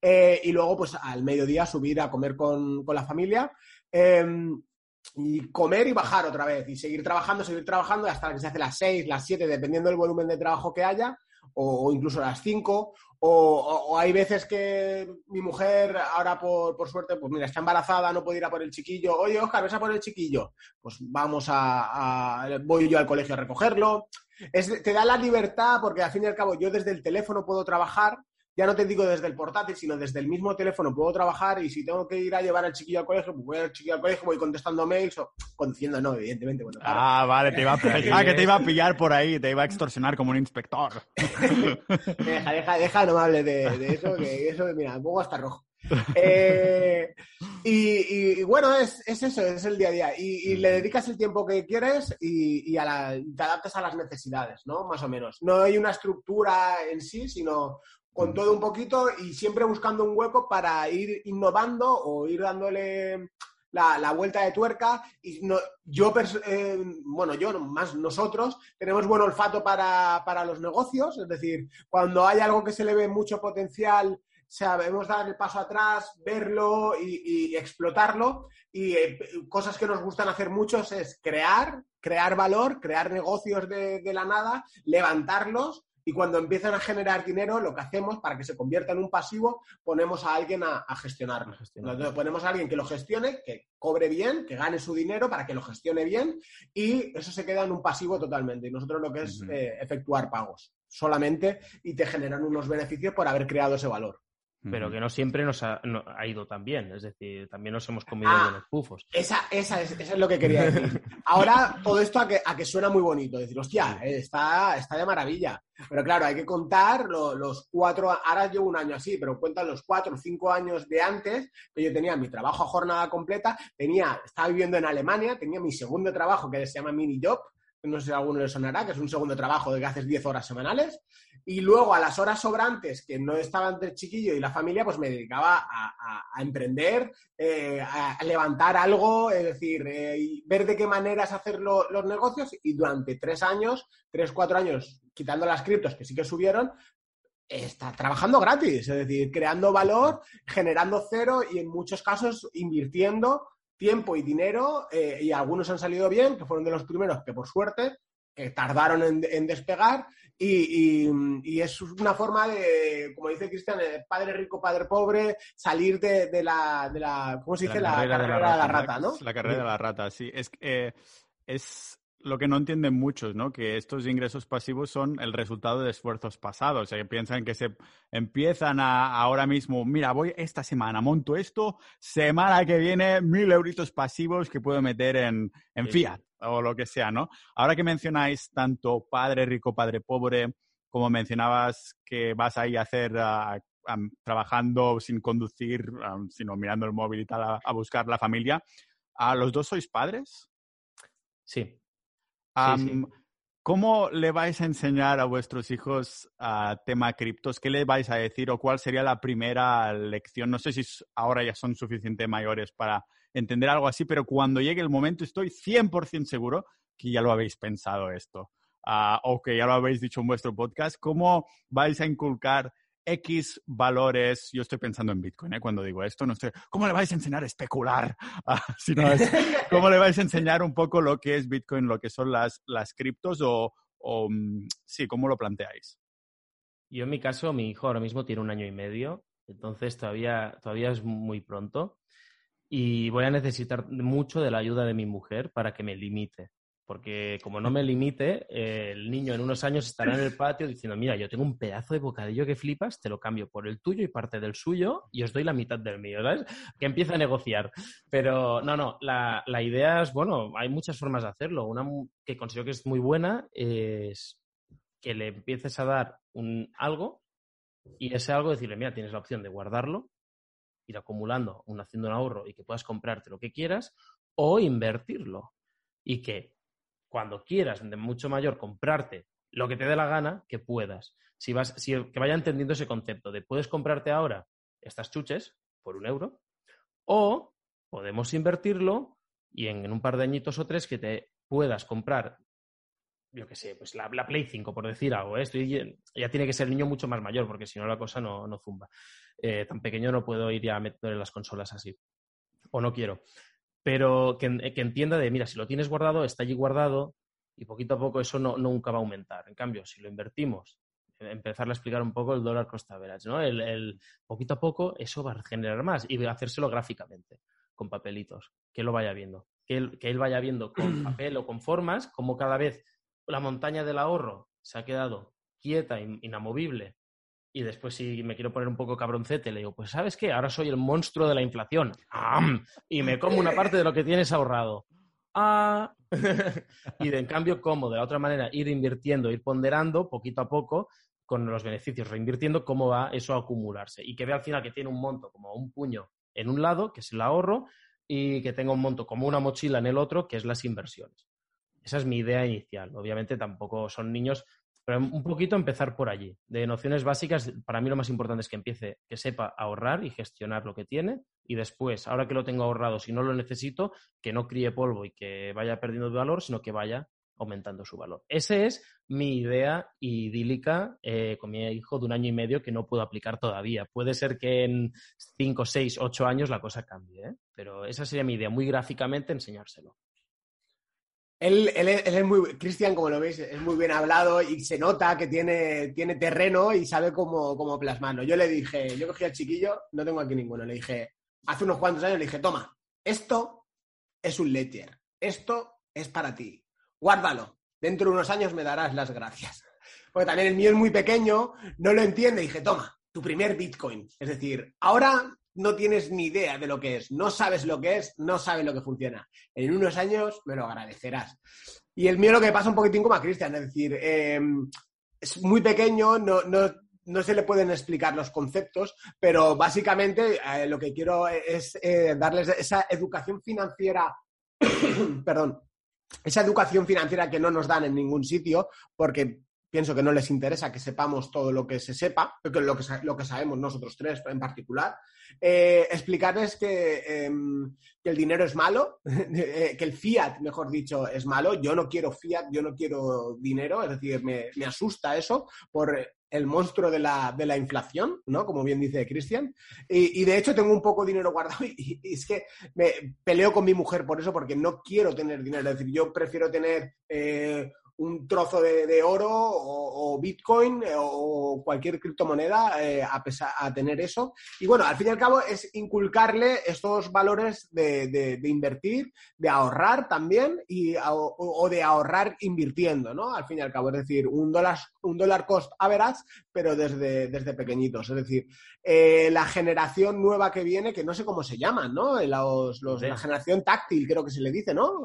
Eh, y luego, pues al mediodía subir a comer con, la familia. Em, y comer y bajar otra vez y seguir trabajando, seguir trabajando hasta que se hace las 6, las 7, dependiendo del volumen de trabajo que haya, o, incluso las 5. O, hay veces que mi mujer, ahora por, suerte, pues mira, está embarazada, no puede ir a por el chiquillo. Oye, Oscar, ves a por el chiquillo. Pues vamos a voy yo al colegio a recogerlo te da la libertad porque al fin y al cabo yo desde el teléfono puedo trabajar, ya no te digo desde el portátil, sino desde el mismo teléfono puedo trabajar y si tengo que ir a llevar al chiquillo al colegio, pues voy al chiquillo al colegio, voy contestando mails o conduciendo, no, evidentemente. Ah, vale, te iba a pillar, que te iba a pillar por ahí, te iba a extorsionar como un inspector. deja, deja, deja, no me hables de, eso, que eso, mira, un poco hasta rojo. Eh, y, bueno, es, eso, es el día a día. Y, le dedicas el tiempo que quieres y, te adaptas a las necesidades, ¿no? Más o menos. No hay una estructura en sí, sino con todo un poquito y siempre buscando un hueco para ir innovando o ir dándole la, vuelta de tuerca. Y no, yo, eh, bueno, yo más nosotros, tenemos buen olfato para, para los negocios, es decir, cuando hay algo que se le ve mucho potencial sabemos dar el paso atrás, verlo y, explotarlo. Y eh, cosas que nos gustan hacer muchos es crear, crear valor, crear negocios de, la nada, levantarlos y cuando empiezan a generar dinero, lo que hacemos para que se convierta en un pasivo, ponemos a alguien a, gestionarlo. ponemos a alguien que lo gestione, que cobre bien, que gane su dinero para que lo gestione bien y eso se queda en un pasivo totalmente. Y nosotros lo que es eh, efectuar pagos solamente y te generan unos beneficios por haber creado ese valor pero que no siempre nos ha, ido tan bien. Es decir, también nos hemos comido ah, buenos pufos. Esa, esa, es, es, lo que quería decir. Ahora, todo esto a que, a que suena muy bonito. Decir, hostia, eh, está, está de maravilla. Pero claro, hay que contar los cuatro, ahora llevo un año así, pero cuentan los cuatro o cinco años de antes, que yo tenía mi trabajo a jornada completa, tenía, estaba viviendo en Alemania, tenía mi segundo trabajo que se llama Mini Job, no sé si a alguno le sonará, que es un segundo trabajo de que haces 10 horas semanales. Y luego a las horas sobrantes, que no estaba entre el chiquillo y la familia, pues me dedicaba a, emprender, eh, a levantar algo, es decir, eh, ver de qué maneras hacer los negocios. Y durante tres años, tres, cuatro años, quitando las criptos que sí que subieron, está trabajando gratis, es decir, creando valor, generando cero y en muchos casos invirtiendo tiempo y dinero eh, y algunos han salido bien, que fueron de los primeros que por suerte, tardaron en, despegar y, es una forma de, como dice Cristian, padre rico, padre pobre, salir de, la, de la, ¿cómo se dice? La, carrera, de la, rata, ¿no? La carrera de la rata, sí. Es, eh, es lo que no entienden muchos, ¿no? Que estos ingresos pasivos son el resultado de esfuerzos pasados. O sea, que piensan que se empiezan a ahora mismo, mira, voy esta semana, monto esto, semana que viene, mil euritos pasivos que puedo meter en, Fiat o lo que sea, ¿no? Ahora que mencionáis tanto padre rico, padre pobre, como mencionabas que vas ahí a hacer, trabajando sin conducir, sino mirando el móvil y tal, a, a buscar la familia, ¿a los dos sois padres? Sí. ¿Cómo le vais a enseñar a vuestros hijos a tema criptos? ¿Qué le vais a decir o cuál sería la primera lección? No sé si ahora ya son suficientemente mayores para entender algo así, pero cuando llegue el momento estoy 100% seguro que ya lo habéis pensado esto ah, o que ya lo habéis dicho en vuestro podcast. ¿Cómo vais a inculcar X valores, yo estoy pensando en Bitcoin ¿eh? cuando digo esto, no sé, ¿cómo le vais a enseñar a especular? Ah, ¿Cómo le vais a enseñar un poco lo que es Bitcoin, lo que son las, las criptos o, mm, sí, cómo lo planteáis? Yo en mi caso, mi hijo ahora mismo tiene un año y medio, entonces todavía, todavía es muy pronto y voy a necesitar mucho de la ayuda de mi mujer para que me limite porque como no me limite, eh, el niño en unos años estará en el patio diciendo, mira, yo tengo un pedazo de bocadillo que flipas, te lo cambio por el tuyo y parte del suyo y os doy la mitad del mío, ¿sabes? Que empieza a negociar. Pero no, no, la, la idea es, bueno, hay muchas formas de hacerlo. Una que considero que es muy buena es que le empieces a dar un algo y ese algo decirle, mira, tienes la opción de guardarlo, ir acumulando, un, haciendo un ahorro y que puedas comprarte lo que quieras, o invertirlo. Y que cuando quieras, de mucho mayor, comprarte lo que te dé la gana, que puedas. Si vas, si, que vaya entendiendo ese concepto de puedes comprarte ahora estas chuches por un euro, o podemos invertirlo y en, un par de añitos o tres que te puedas comprar, yo qué sé, pues la, Play 5, por decir algo. ¿eh? Esto ya tiene que ser el niño mucho más mayor, porque si no la cosa no, no zumba. Eh, tan pequeño no puedo ir ya a meter las consolas así. O no quiero. Pero que, que entienda de, mira, si lo tienes guardado, está allí guardado, y poquito a poco eso no, nunca va a aumentar. En cambio, si lo invertimos, empezar a explicar un poco el dólar costa ¿no? El, poquito a poco eso va a generar más y hacérselo gráficamente, con papelitos, que lo vaya viendo. Que que él vaya viendo con papel o con formas, como cada vez la montaña del ahorro se ha quedado quieta, inamovible, y después si me quiero poner un poco cabroncete, le digo, pues ¿sabes qué? Ahora soy el monstruo de la inflación. Y me como una parte de lo que tienes ahorrado. Ah. y de, en cambio, como de la otra manera, ir invirtiendo, ir ponderando poquito a poco con los beneficios, reinvirtiendo, cómo va eso a acumularse. Y que vea al final que tiene un monto como un puño en un lado, que es el ahorro, y que tenga un monto como una mochila en el otro, que es las inversiones. Esa es mi idea inicial. Obviamente tampoco son niños pero un poquito empezar por allí. De nociones básicas, para mí lo más importante es que empiece, que sepa ahorrar y gestionar lo que tiene. Y después, ahora que lo tengo ahorrado, si no lo necesito, que no críe polvo y que vaya perdiendo valor, sino que vaya aumentando su valor. Esa es mi idea idílica eh, con mi hijo de un año y medio que no puedo aplicar todavía. Puede ser que en cinco, seis, ocho años la cosa cambie, ¿eh? pero esa sería mi idea, muy gráficamente enseñárselo. Él, es muy, Cristian, como lo veis, es muy bien hablado y se nota que tiene, tiene terreno y sabe cómo, cómo plasmarlo. Yo le dije, yo cogí al chiquillo, no tengo aquí ninguno, le dije, hace unos cuantos años le dije, toma, esto es un ledger, esto es para ti, guárdalo, dentro de unos años me darás las gracias. Porque también el mío es muy pequeño, no lo entiende, dije, toma, tu primer Bitcoin. Es decir, ahora no tienes ni idea de lo que es, no sabes lo que es, no sabes lo que funciona. En unos años me lo agradecerás. Y el mío lo que pasa un poquitín como a Cristian, es decir, em, es muy pequeño, no, se le pueden explicar los conceptos, pero básicamente eh, lo que quiero es eh, darles esa educación financiera, perdón, esa educación financiera que no nos dan en ningún sitio, porque pienso que no les interesa que sepamos todo lo que se sepa, lo que, lo que sabemos nosotros tres en particular. Eh, explicarles em, que, el dinero es malo, eh, que el fiat, mejor dicho, es malo. Yo no quiero fiat, yo no quiero dinero, es decir, me, asusta eso por el monstruo de la, de la inflación, ¿no? Como bien dice Cristian. Y, de hecho tengo un poco de dinero guardado y, es que me peleo con mi mujer por eso, porque no quiero tener dinero. Es decir, yo prefiero tener eh, un trozo de, oro o, Bitcoin eh, o cualquier criptomoneda eh, a, pesar, a tener eso. Y bueno, al fin y al cabo es inculcarle estos valores de, invertir, de ahorrar también y, o, de ahorrar invirtiendo, ¿no? Al fin y al cabo, es decir, un dólar, un dólar cost average, pero desde, desde pequeñitos. Es decir, eh, la generación nueva que viene, que no sé cómo se llaman, ¿no? Los, la generación táctil, creo que se le dice, ¿no?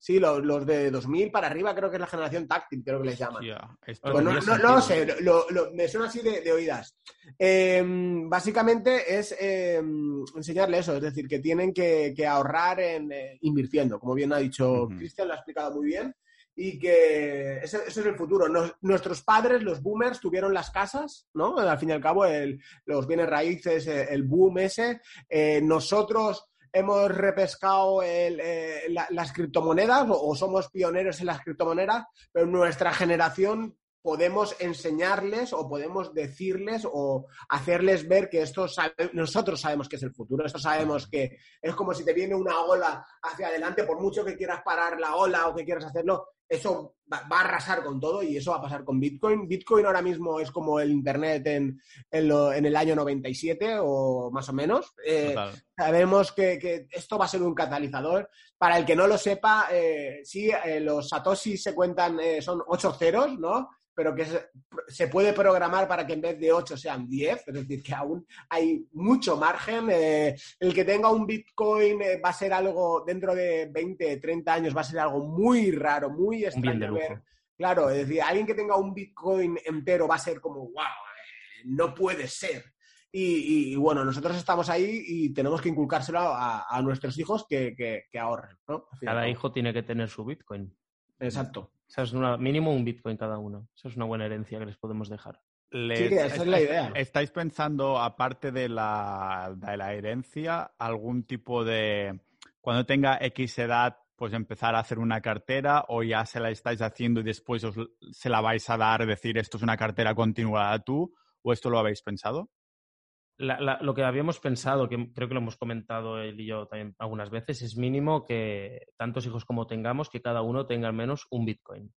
Sí, los, los, de 2000 para arriba creo que es la generación táctil, creo que les llaman. Pues no, no, no, sé, lo, me suena así de, oídas. Em, básicamente es em, enseñarle eso, es decir, que tienen que, ahorrar en, eh, invirtiendo, como bien ha dicho Cristian, lo ha explicado muy bien, y que ese, es el futuro. nuestros padres, los boomers, tuvieron las casas, ¿no? Al fin y al cabo, el, los bienes raíces, el boom ese. Eh, nosotros hemos repescado eh, las criptomonedas o, somos pioneros en las criptomonedas, pero nuestra generación podemos enseñarles o podemos decirles o hacerles ver que esto nosotros sabemos que es el futuro, esto sabemos que es como si te viene una ola hacia adelante, por mucho que quieras parar la ola o que quieras hacerlo, eso va, a arrasar con todo y eso va a pasar con Bitcoin. Bitcoin ahora mismo es como el Internet en, en, el año 97 o más o menos. Eh, sabemos que, esto va a ser un catalizador. Para el que no lo sepa, eh, sí, eh, los Satoshi se cuentan, son ocho ceros, ¿no? Pero que se, puede programar para que en vez de 8 sean 10, es decir, que aún hay mucho margen. Eh, el que tenga un Bitcoin eh, va a ser algo, dentro de 20, 30 años, va a ser algo muy raro, muy extraño ver Claro, es decir, alguien que tenga un Bitcoin entero va a ser como, wow, eh, no puede ser. Y, bueno, nosotros estamos ahí y tenemos que inculcárselo a, nuestros hijos que, que, ahorren. ¿no? Cada hijo tiene que tener su Bitcoin. Exacto. O es una, mínimo un Bitcoin cada uno. Esa es una buena herencia que les podemos dejar. sí, esa es la idea. ¿Estáis pensando, aparte de la, de la herencia, algún tipo de, cuando tenga X edad, pues empezar a hacer una cartera o ya se la estáis haciendo y después os, se la vais a dar, decir esto es una cartera continuada tú o esto lo habéis pensado? Lo que habíamos pensado, que creo que lo hemos comentado él y yo también algunas veces, es mínimo que tantos hijos como tengamos, que cada uno tenga al menos un Bitcoin.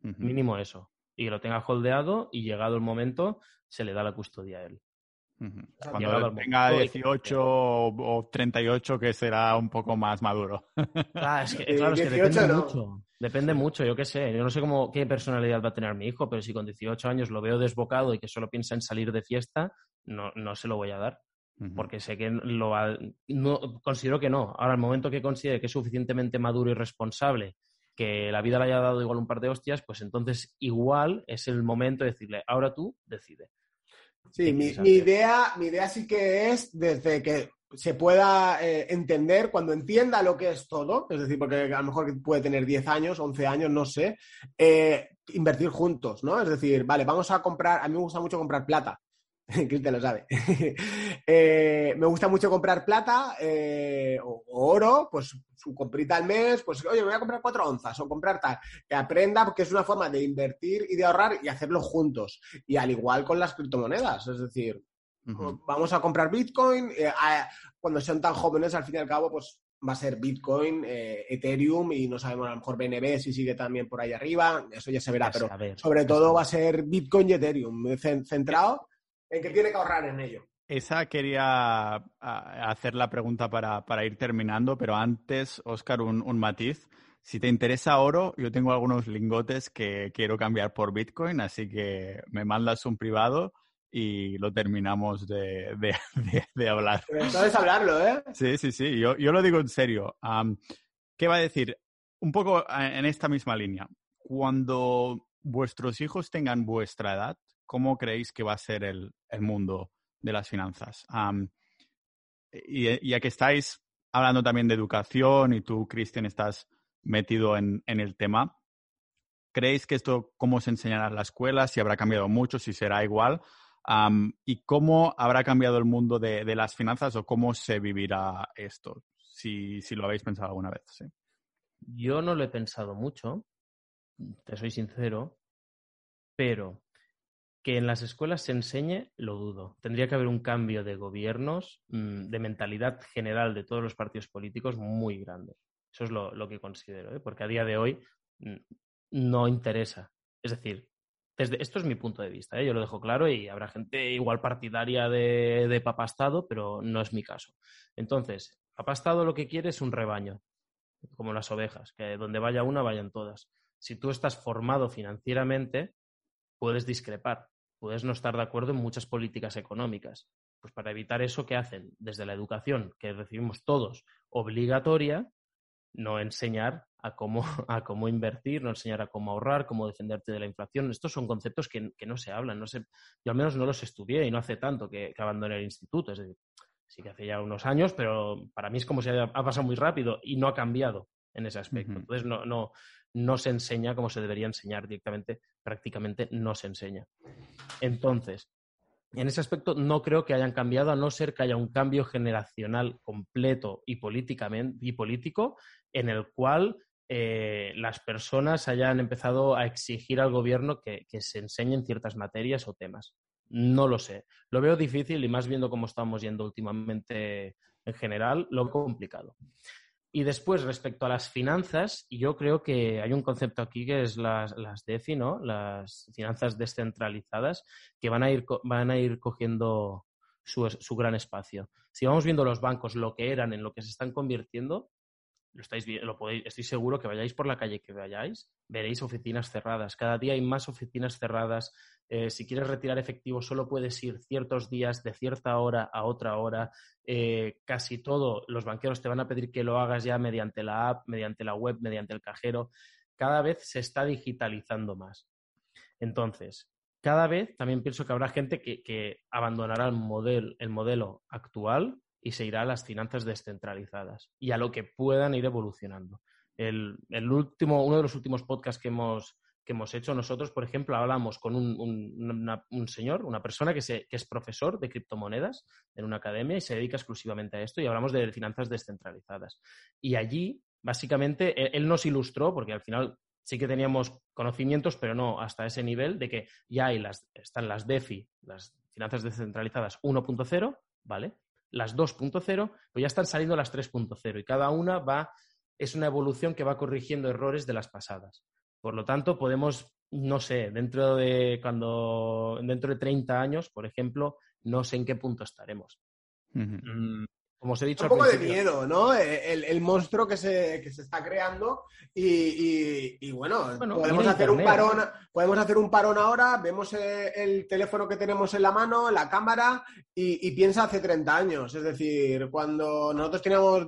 Mínimo eso. Y que lo tenga holdeado y llegado el momento, se le da la custodia a él. Cuando tenga 18 o 38, que será un poco más maduro. Ah, es que, claro, es que depende mucho. Depende mucho, yo qué sé. Yo no sé cómo, qué personalidad va a tener mi hijo, pero si con 18 años lo veo desbocado y que solo piensa en salir de fiesta, no, no se lo voy a dar. Porque sé que lo va, no, considero que no. Ahora, el momento que considere que es suficientemente maduro y responsable, que la vida le haya dado igual un par de hostias, pues entonces igual es el momento de decirle, ahora tú decide. Sí, mi, idea, mi idea sí que es desde que se pueda eh, entender, cuando entienda lo que es todo, es decir, porque a lo mejor puede tener 10 años, 11 años, no sé, eh, invertir juntos, ¿no? Es decir, vale, vamos a comprar, a mí me gusta mucho comprar plata, Cristian lo sabe. Eh, me gusta mucho comprar plata eh, o, oro, pues su comprita al mes, pues oye, voy a comprar cuatro onzas o comprar tal. Que aprenda porque es una forma de invertir y de ahorrar y hacerlo juntos. Y al igual con las criptomonedas, es decir, vamos a comprar Bitcoin. Eh, cuando sean tan jóvenes, al fin y al cabo, pues va a ser Bitcoin, Ethereum y no sabemos a lo mejor BNB si sigue también por ahí arriba, eso ya se verá, pero sobre todo va a ser Bitcoin y Ethereum, centrado en que tiene que ahorrar en ello. Esa quería hacer la pregunta para, ir terminando, pero antes, Oscar, un, matiz. Si te interesa oro, yo tengo algunos lingotes que quiero cambiar por Bitcoin, así que me mandas un privado y lo terminamos de, hablar. Entonces hablarlo, ¿eh? Sí, sí, sí, yo, lo digo en serio. ¿Qué va a decir? Un poco en esta misma línea. Cuando vuestros hijos tengan vuestra edad, ¿cómo creéis que va a ser el, mundo de las finanzas? y ya que estáis hablando también de educación y tú, Cristian, estás metido en, el tema, ¿creéis que esto, cómo se enseñará en la escuela, si habrá cambiado mucho, si será igual? ¿Y cómo habrá cambiado el mundo de, las finanzas o cómo se vivirá esto? Si, si, lo habéis pensado alguna vez. ¿sí? Yo no lo he pensado mucho, te soy sincero, pero que en las escuelas se enseñe, lo dudo. Tendría que haber un cambio de gobiernos, mm, de mentalidad general de todos los partidos políticos muy grande. Eso es lo, que considero, ¿eh? porque a día de hoy mm, no interesa. Es decir, desde, esto es mi punto de vista, ¿eh? yo lo dejo claro y habrá gente igual partidaria de, de papastado, pero no es mi caso. Entonces, papastado lo que quiere es un rebaño, como las ovejas, que donde vaya una vayan todas. Si tú estás formado financieramente, puedes discrepar puedes no estar de acuerdo en muchas políticas económicas. Pues para evitar eso, ¿qué hacen? Desde la educación, que recibimos todos, obligatoria, no enseñar a cómo, a cómo invertir, no enseñar a cómo ahorrar, cómo defenderte de la inflación. Estos son conceptos que, no se hablan. No sé, yo al menos no los estudié y no hace tanto que, que abandoné el instituto. Es decir, sí que hace ya unos años, pero para mí es como si ha pasado muy rápido y no ha cambiado en ese aspecto. Entonces, no, no, no se enseña como se debería enseñar directamente, prácticamente no se enseña. Entonces, en ese aspecto no creo que hayan cambiado, a no ser que haya un cambio generacional completo y, políticamente, y político en el cual eh, las personas hayan empezado a exigir al gobierno que, que, se enseñen ciertas materias o temas. No lo sé. Lo veo difícil y más viendo cómo estamos yendo últimamente en general, lo complicado. Y después, respecto a las finanzas, yo creo que hay un concepto aquí que es las, las DeFi, ¿no? Las finanzas descentralizadas, que van a ir, van a ir cogiendo su, su gran espacio. Si vamos viendo los bancos, lo que eran, en lo que se están convirtiendo, lo estáis lo podéis, estoy seguro que vayáis por la calle que vayáis, veréis oficinas cerradas. Cada día hay más oficinas cerradas. Eh, si quieres retirar efectivo, solo puedes ir ciertos días de cierta hora a otra hora. Eh, casi todo, los banqueros te van a pedir que lo hagas ya mediante la app, mediante la web, mediante el cajero. cada vez se está digitalizando más. Entonces, cada vez también pienso que habrá gente que, abandonará el modelo, el modelo actual y se irá a las finanzas descentralizadas y a lo que puedan ir evolucionando. El, último, uno de los últimos podcasts que hemos, que hemos hecho nosotros, por ejemplo, hablamos con un, señor, una persona que, que, es profesor de criptomonedas en una academia y se dedica exclusivamente a esto y hablamos de finanzas descentralizadas. Y allí, básicamente, e, él, nos ilustró, porque al final sí que teníamos conocimientos, pero no hasta ese nivel de que ya hay las, están las DeFi, las finanzas descentralizadas 1.0, ¿vale? Las 2.0, pues ya están saliendo las 3.0 y cada una va, es una evolución que va corrigiendo errores de las pasadas. Por lo tanto, podemos, no sé, dentro de cuando, dentro de 30 años, por ejemplo, no sé en qué punto estaremos. Como os he dicho. Un poco de miedo, ¿no? Eh, el, monstruo que se, que se, está creando. Y, bueno, podemos hacer un parón. Podemos hacer un parón ahora, vemos el, teléfono que tenemos en la mano, la cámara, y, y, piensa hace 30 años. Es decir, cuando nosotros teníamos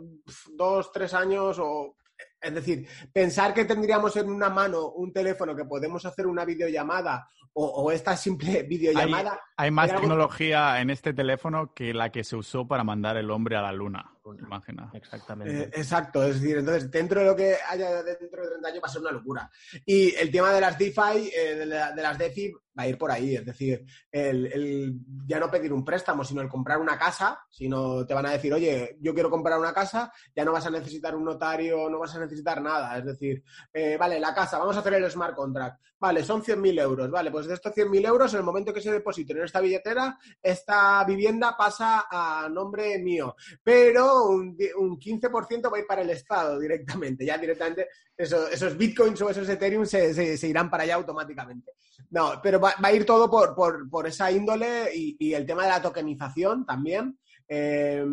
dos, tres años o es decir, pensar que tendríamos en una mano un teléfono que podemos hacer una videollamada o, esta simple videollamada. Hay, más tecnología en este teléfono que la que se usó para mandar el hombre a la luna. Imagina. Exactamente. Eh, exacto, es decir, entonces dentro de lo que haya dentro de 30 años va a ser una locura. Y el tema de las DeFi, eh, de, las DeFi, va a ir por ahí. Es decir, el, ya no pedir un préstamo, sino el comprar una casa, sino te van a decir, oye, yo quiero comprar una casa, ya no vas a necesitar un notario, no vas a necesitar nada. Es decir, eh, vale, la casa, vamos a hacer el smart contract. Vale, son 100.000 euros. Vale, pues de estos 100.000 euros, en el momento que se depositen en esta billetera, esta vivienda pasa a nombre mío. Pero un, 15% va a ir para el Estado directamente. Ya directamente esos bitcoins o esos Ethereum se, irán para allá automáticamente. No, pero va, a ir todo por, esa índole y, el tema de la tokenización también. Eh,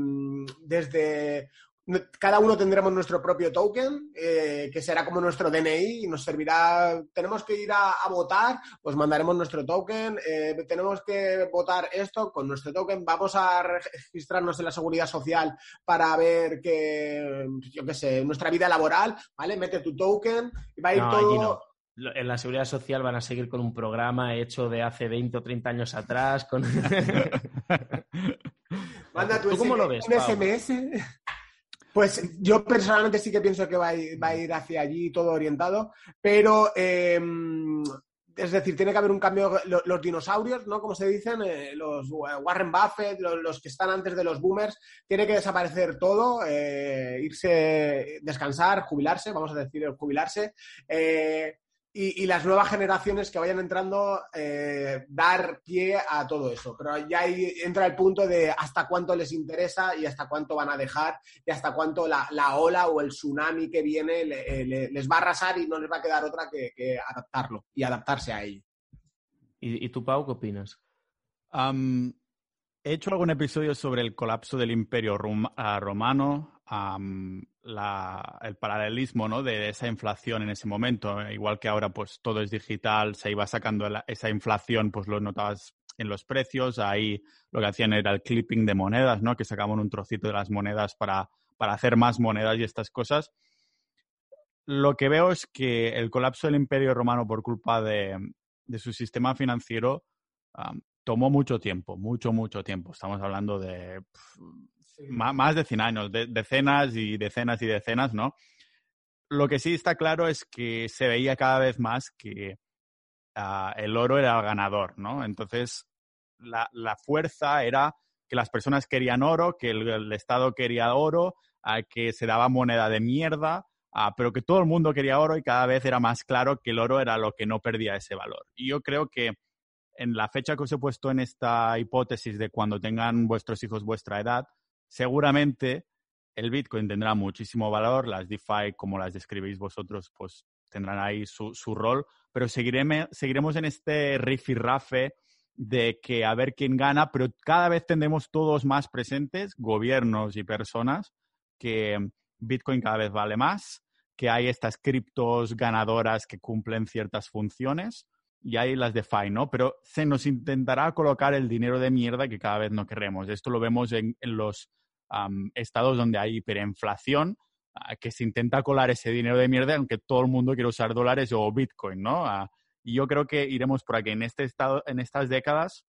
desde cada uno tendremos nuestro propio token, eh, que será como nuestro DNI y nos servirá. Tenemos que ir a, votar, pues mandaremos nuestro token. Eh, tenemos que votar esto con nuestro token. Vamos a registrarnos en la seguridad social para ver que, yo qué sé, nuestra vida laboral, ¿vale? Mete tu token y va a ir todo. En la seguridad social van a seguir con un programa hecho de hace 20 o 30 años atrás. Con... Manda tu cómo lo ves, un SMS. Pues yo personalmente sí que pienso que va a ir, hacia allí todo orientado, pero em, es decir, tiene que haber un cambio. Los, dinosaurios, ¿no? Como se dicen, eh, los Warren Buffett, los, que están antes de los boomers, tiene que desaparecer todo, eh, irse, descansar, jubilarse, vamos a decir, jubilarse. Eh, y, las nuevas generaciones que vayan entrando eh, dar pie a todo eso. Pero ya ahí entra el punto de hasta cuánto les interesa y hasta cuánto van a dejar y hasta cuánto la, ola o el tsunami que viene les va a arrasar y no les va a quedar otra que, adaptarlo y adaptarse a ello. ¿Y, tú, Pau, qué opinas? he hecho algún episodio sobre el colapso del imperio ah, romano el paralelismo ¿no? de esa inflación en ese momento. Igual que ahora pues todo es digital, se iba sacando esa inflación, pues lo notabas en los precios. Ahí lo que hacían era el clipping de monedas, ¿no? que sacaban un trocito de las monedas para, para hacer más monedas y estas cosas. Lo que veo es que el colapso del imperio romano por culpa de, de su sistema financiero tomó mucho tiempo, mucho, mucho tiempo. Estamos hablando de más, de 100 años, decenas y decenas y decenas, ¿no? Lo que sí está claro es que se veía cada vez más que ah, el oro era el ganador, ¿no? Entonces, la, fuerza era que las personas querían oro, que el, Estado quería oro, que se daba moneda de mierda, ah, pero que todo el mundo quería oro y cada vez era más claro que el oro era lo que no perdía ese valor. Y yo creo que en la fecha que os he puesto en esta hipótesis de cuando tengan vuestros hijos vuestra edad, seguramente el Bitcoin tendrá muchísimo valor, las DeFi, como las describís vosotros, pues tendrán ahí su, rol, pero seguiremos en este rafe de que a ver quién gana, pero cada vez tendremos todos más presentes, gobiernos y personas, que Bitcoin cada vez vale más, que hay estas criptos ganadoras que cumplen ciertas funciones y hay las DeFi, ¿no? Pero se nos intentará colocar el dinero de mierda que cada vez no queremos. Esto lo vemos en, los estados donde hay hiperinflación. que se intenta colar ese dinero de mierda, aunque todo el mundo quiere usar dólares o Bitcoin, ¿no? y yo creo que iremos por aquí. En, este estado, en estas décadas,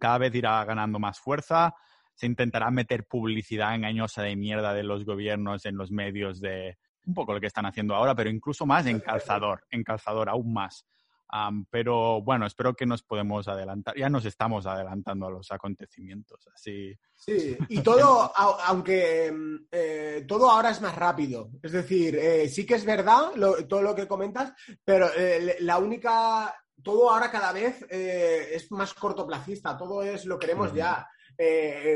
cada vez irá ganando más fuerza, se intentará meter publicidad engañosa de mierda de los gobiernos en los medios de un poco lo que están haciendo ahora, pero incluso más en calzador, en calzador aún más pero bueno, espero que nos podemos adelantar. Ya nos estamos adelantando a los acontecimientos. Así. Sí, y todo, aunque eh, todo ahora es más rápido. Es decir, eh, sí que es verdad todo lo que comentas, pero eh, la única. Todo ahora cada vez es más cortoplacista, todo es lo queremos ya.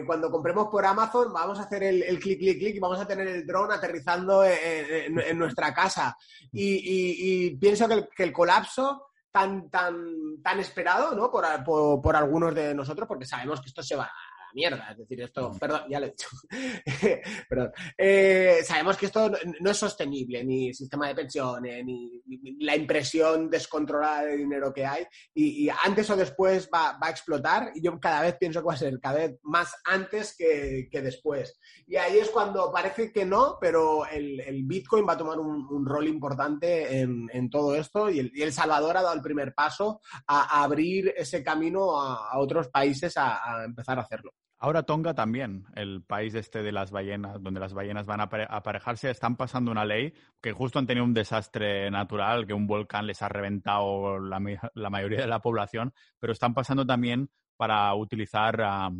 cuando compremos por Amazon, vamos a hacer el, clic, clic, clic y vamos a tener el dron aterrizando en, nuestra casa. Y, pienso que el, colapso tan, tan, tan esperado, ¿no? Por, por, por, algunos de nosotros, porque sabemos que esto se va mierda. Es decir, esto, mm. perdón, ya lo he dicho. perdón. Eh, sabemos que esto no es sostenible, ni sistema de pensiones, ni, la impresión descontrolada de dinero que hay. Y, antes o después va, a explotar. Y yo cada vez pienso que va a ser cada vez más antes que, después. Y ahí es cuando parece que no, pero el, Bitcoin va a tomar un, rol importante en, todo esto. Y el, Salvador ha dado el primer paso a, abrir ese camino a, otros países a empezar a hacerlo. Ahora Tonga también, el país este de las ballenas, donde las ballenas van a aparejarse, están pasando una ley que justo han tenido un desastre natural, que un volcán les ha reventado la, mayoría de la población, pero están pasando también para utilizar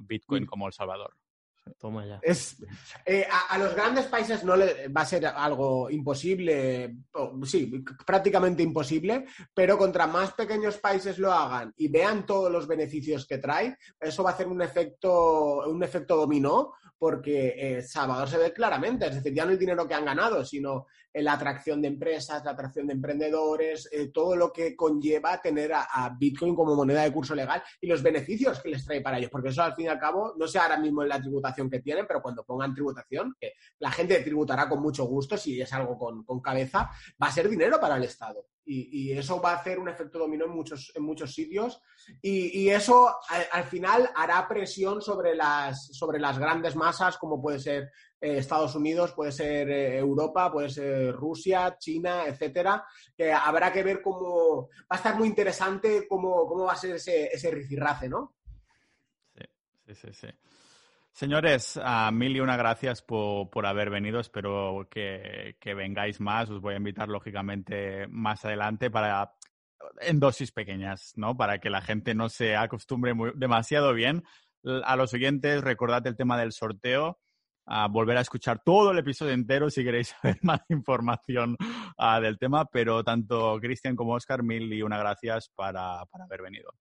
Bitcoin como El Salvador. Toma ya. Eh, a, los grandes países no le va a ser algo imposible, sí, prácticamente imposible, pero contra más pequeños países lo hagan y vean todos los beneficios que trae, eso va a hacer un efecto, un efecto dominó, porque eh, Salvador se ve claramente, es decir, ya no el dinero que han ganado, sino la atracción de empresas, la atracción de emprendedores, eh, todo lo que conlleva tener a, Bitcoin como moneda de curso legal y los beneficios que les trae para ellos, porque eso al fin y al cabo, no sé ahora mismo en la tributación que tienen, pero cuando pongan tributación, que la gente tributará con mucho gusto, si es algo con, cabeza, va a ser dinero para el Estado. Y, eso va a hacer un efecto dominó en muchos, en muchos sitios y, eso al, final hará presión sobre las, sobre las grandes masas como puede ser eh, Estados Unidos, puede ser eh, Europa, puede ser Rusia, China, etcétera, que habrá que ver cómo va a estar muy interesante cómo, cómo va a ser ese, ese ¿no? Sí, sí, sí, Señores, a mil y una gracias por, haber venido. Espero que, que, vengáis más. Os voy a invitar, lógicamente, más adelante para en dosis pequeñas, ¿no? Para que la gente no se acostumbre demasiado bien. A los oyentes, recordad el tema del sorteo a volver a escuchar todo el episodio entero si queréis saber más información ah, del tema, pero tanto Cristian como Oscar, mil y una gracias para, para, haber venido.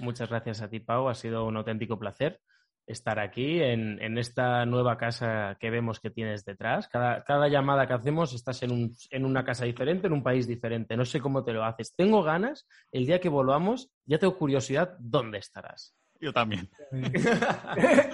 Muchas gracias a ti, Pau. Ha sido un auténtico placer estar aquí en, en esta nueva casa que vemos que tienes detrás. Cada, cada llamada que hacemos estás en, un, en una casa diferente, en un país diferente. No sé cómo te lo haces. Tengo ganas, el día que volvamos, ya tengo curiosidad, ¿dónde estarás? Yo también.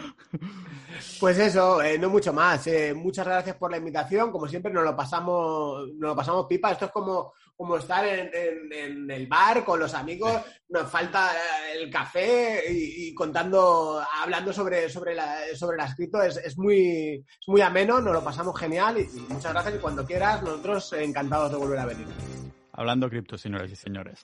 pues eso, eh, no mucho más. Eh, muchas gracias por la invitación. Como siempre, nos lo pasamos, nos lo pasamos pipa. Esto es como, como estar en, el bar con los amigos. Nos falta eh, el café y, contando, hablando sobre, sobre, la, sobre el escrito. Es, muy, muy ameno, nos lo pasamos genial. Y, muchas gracias. Y cuando quieras, nosotros encantados de volver a venir. Hablando cripto, señoras y señores.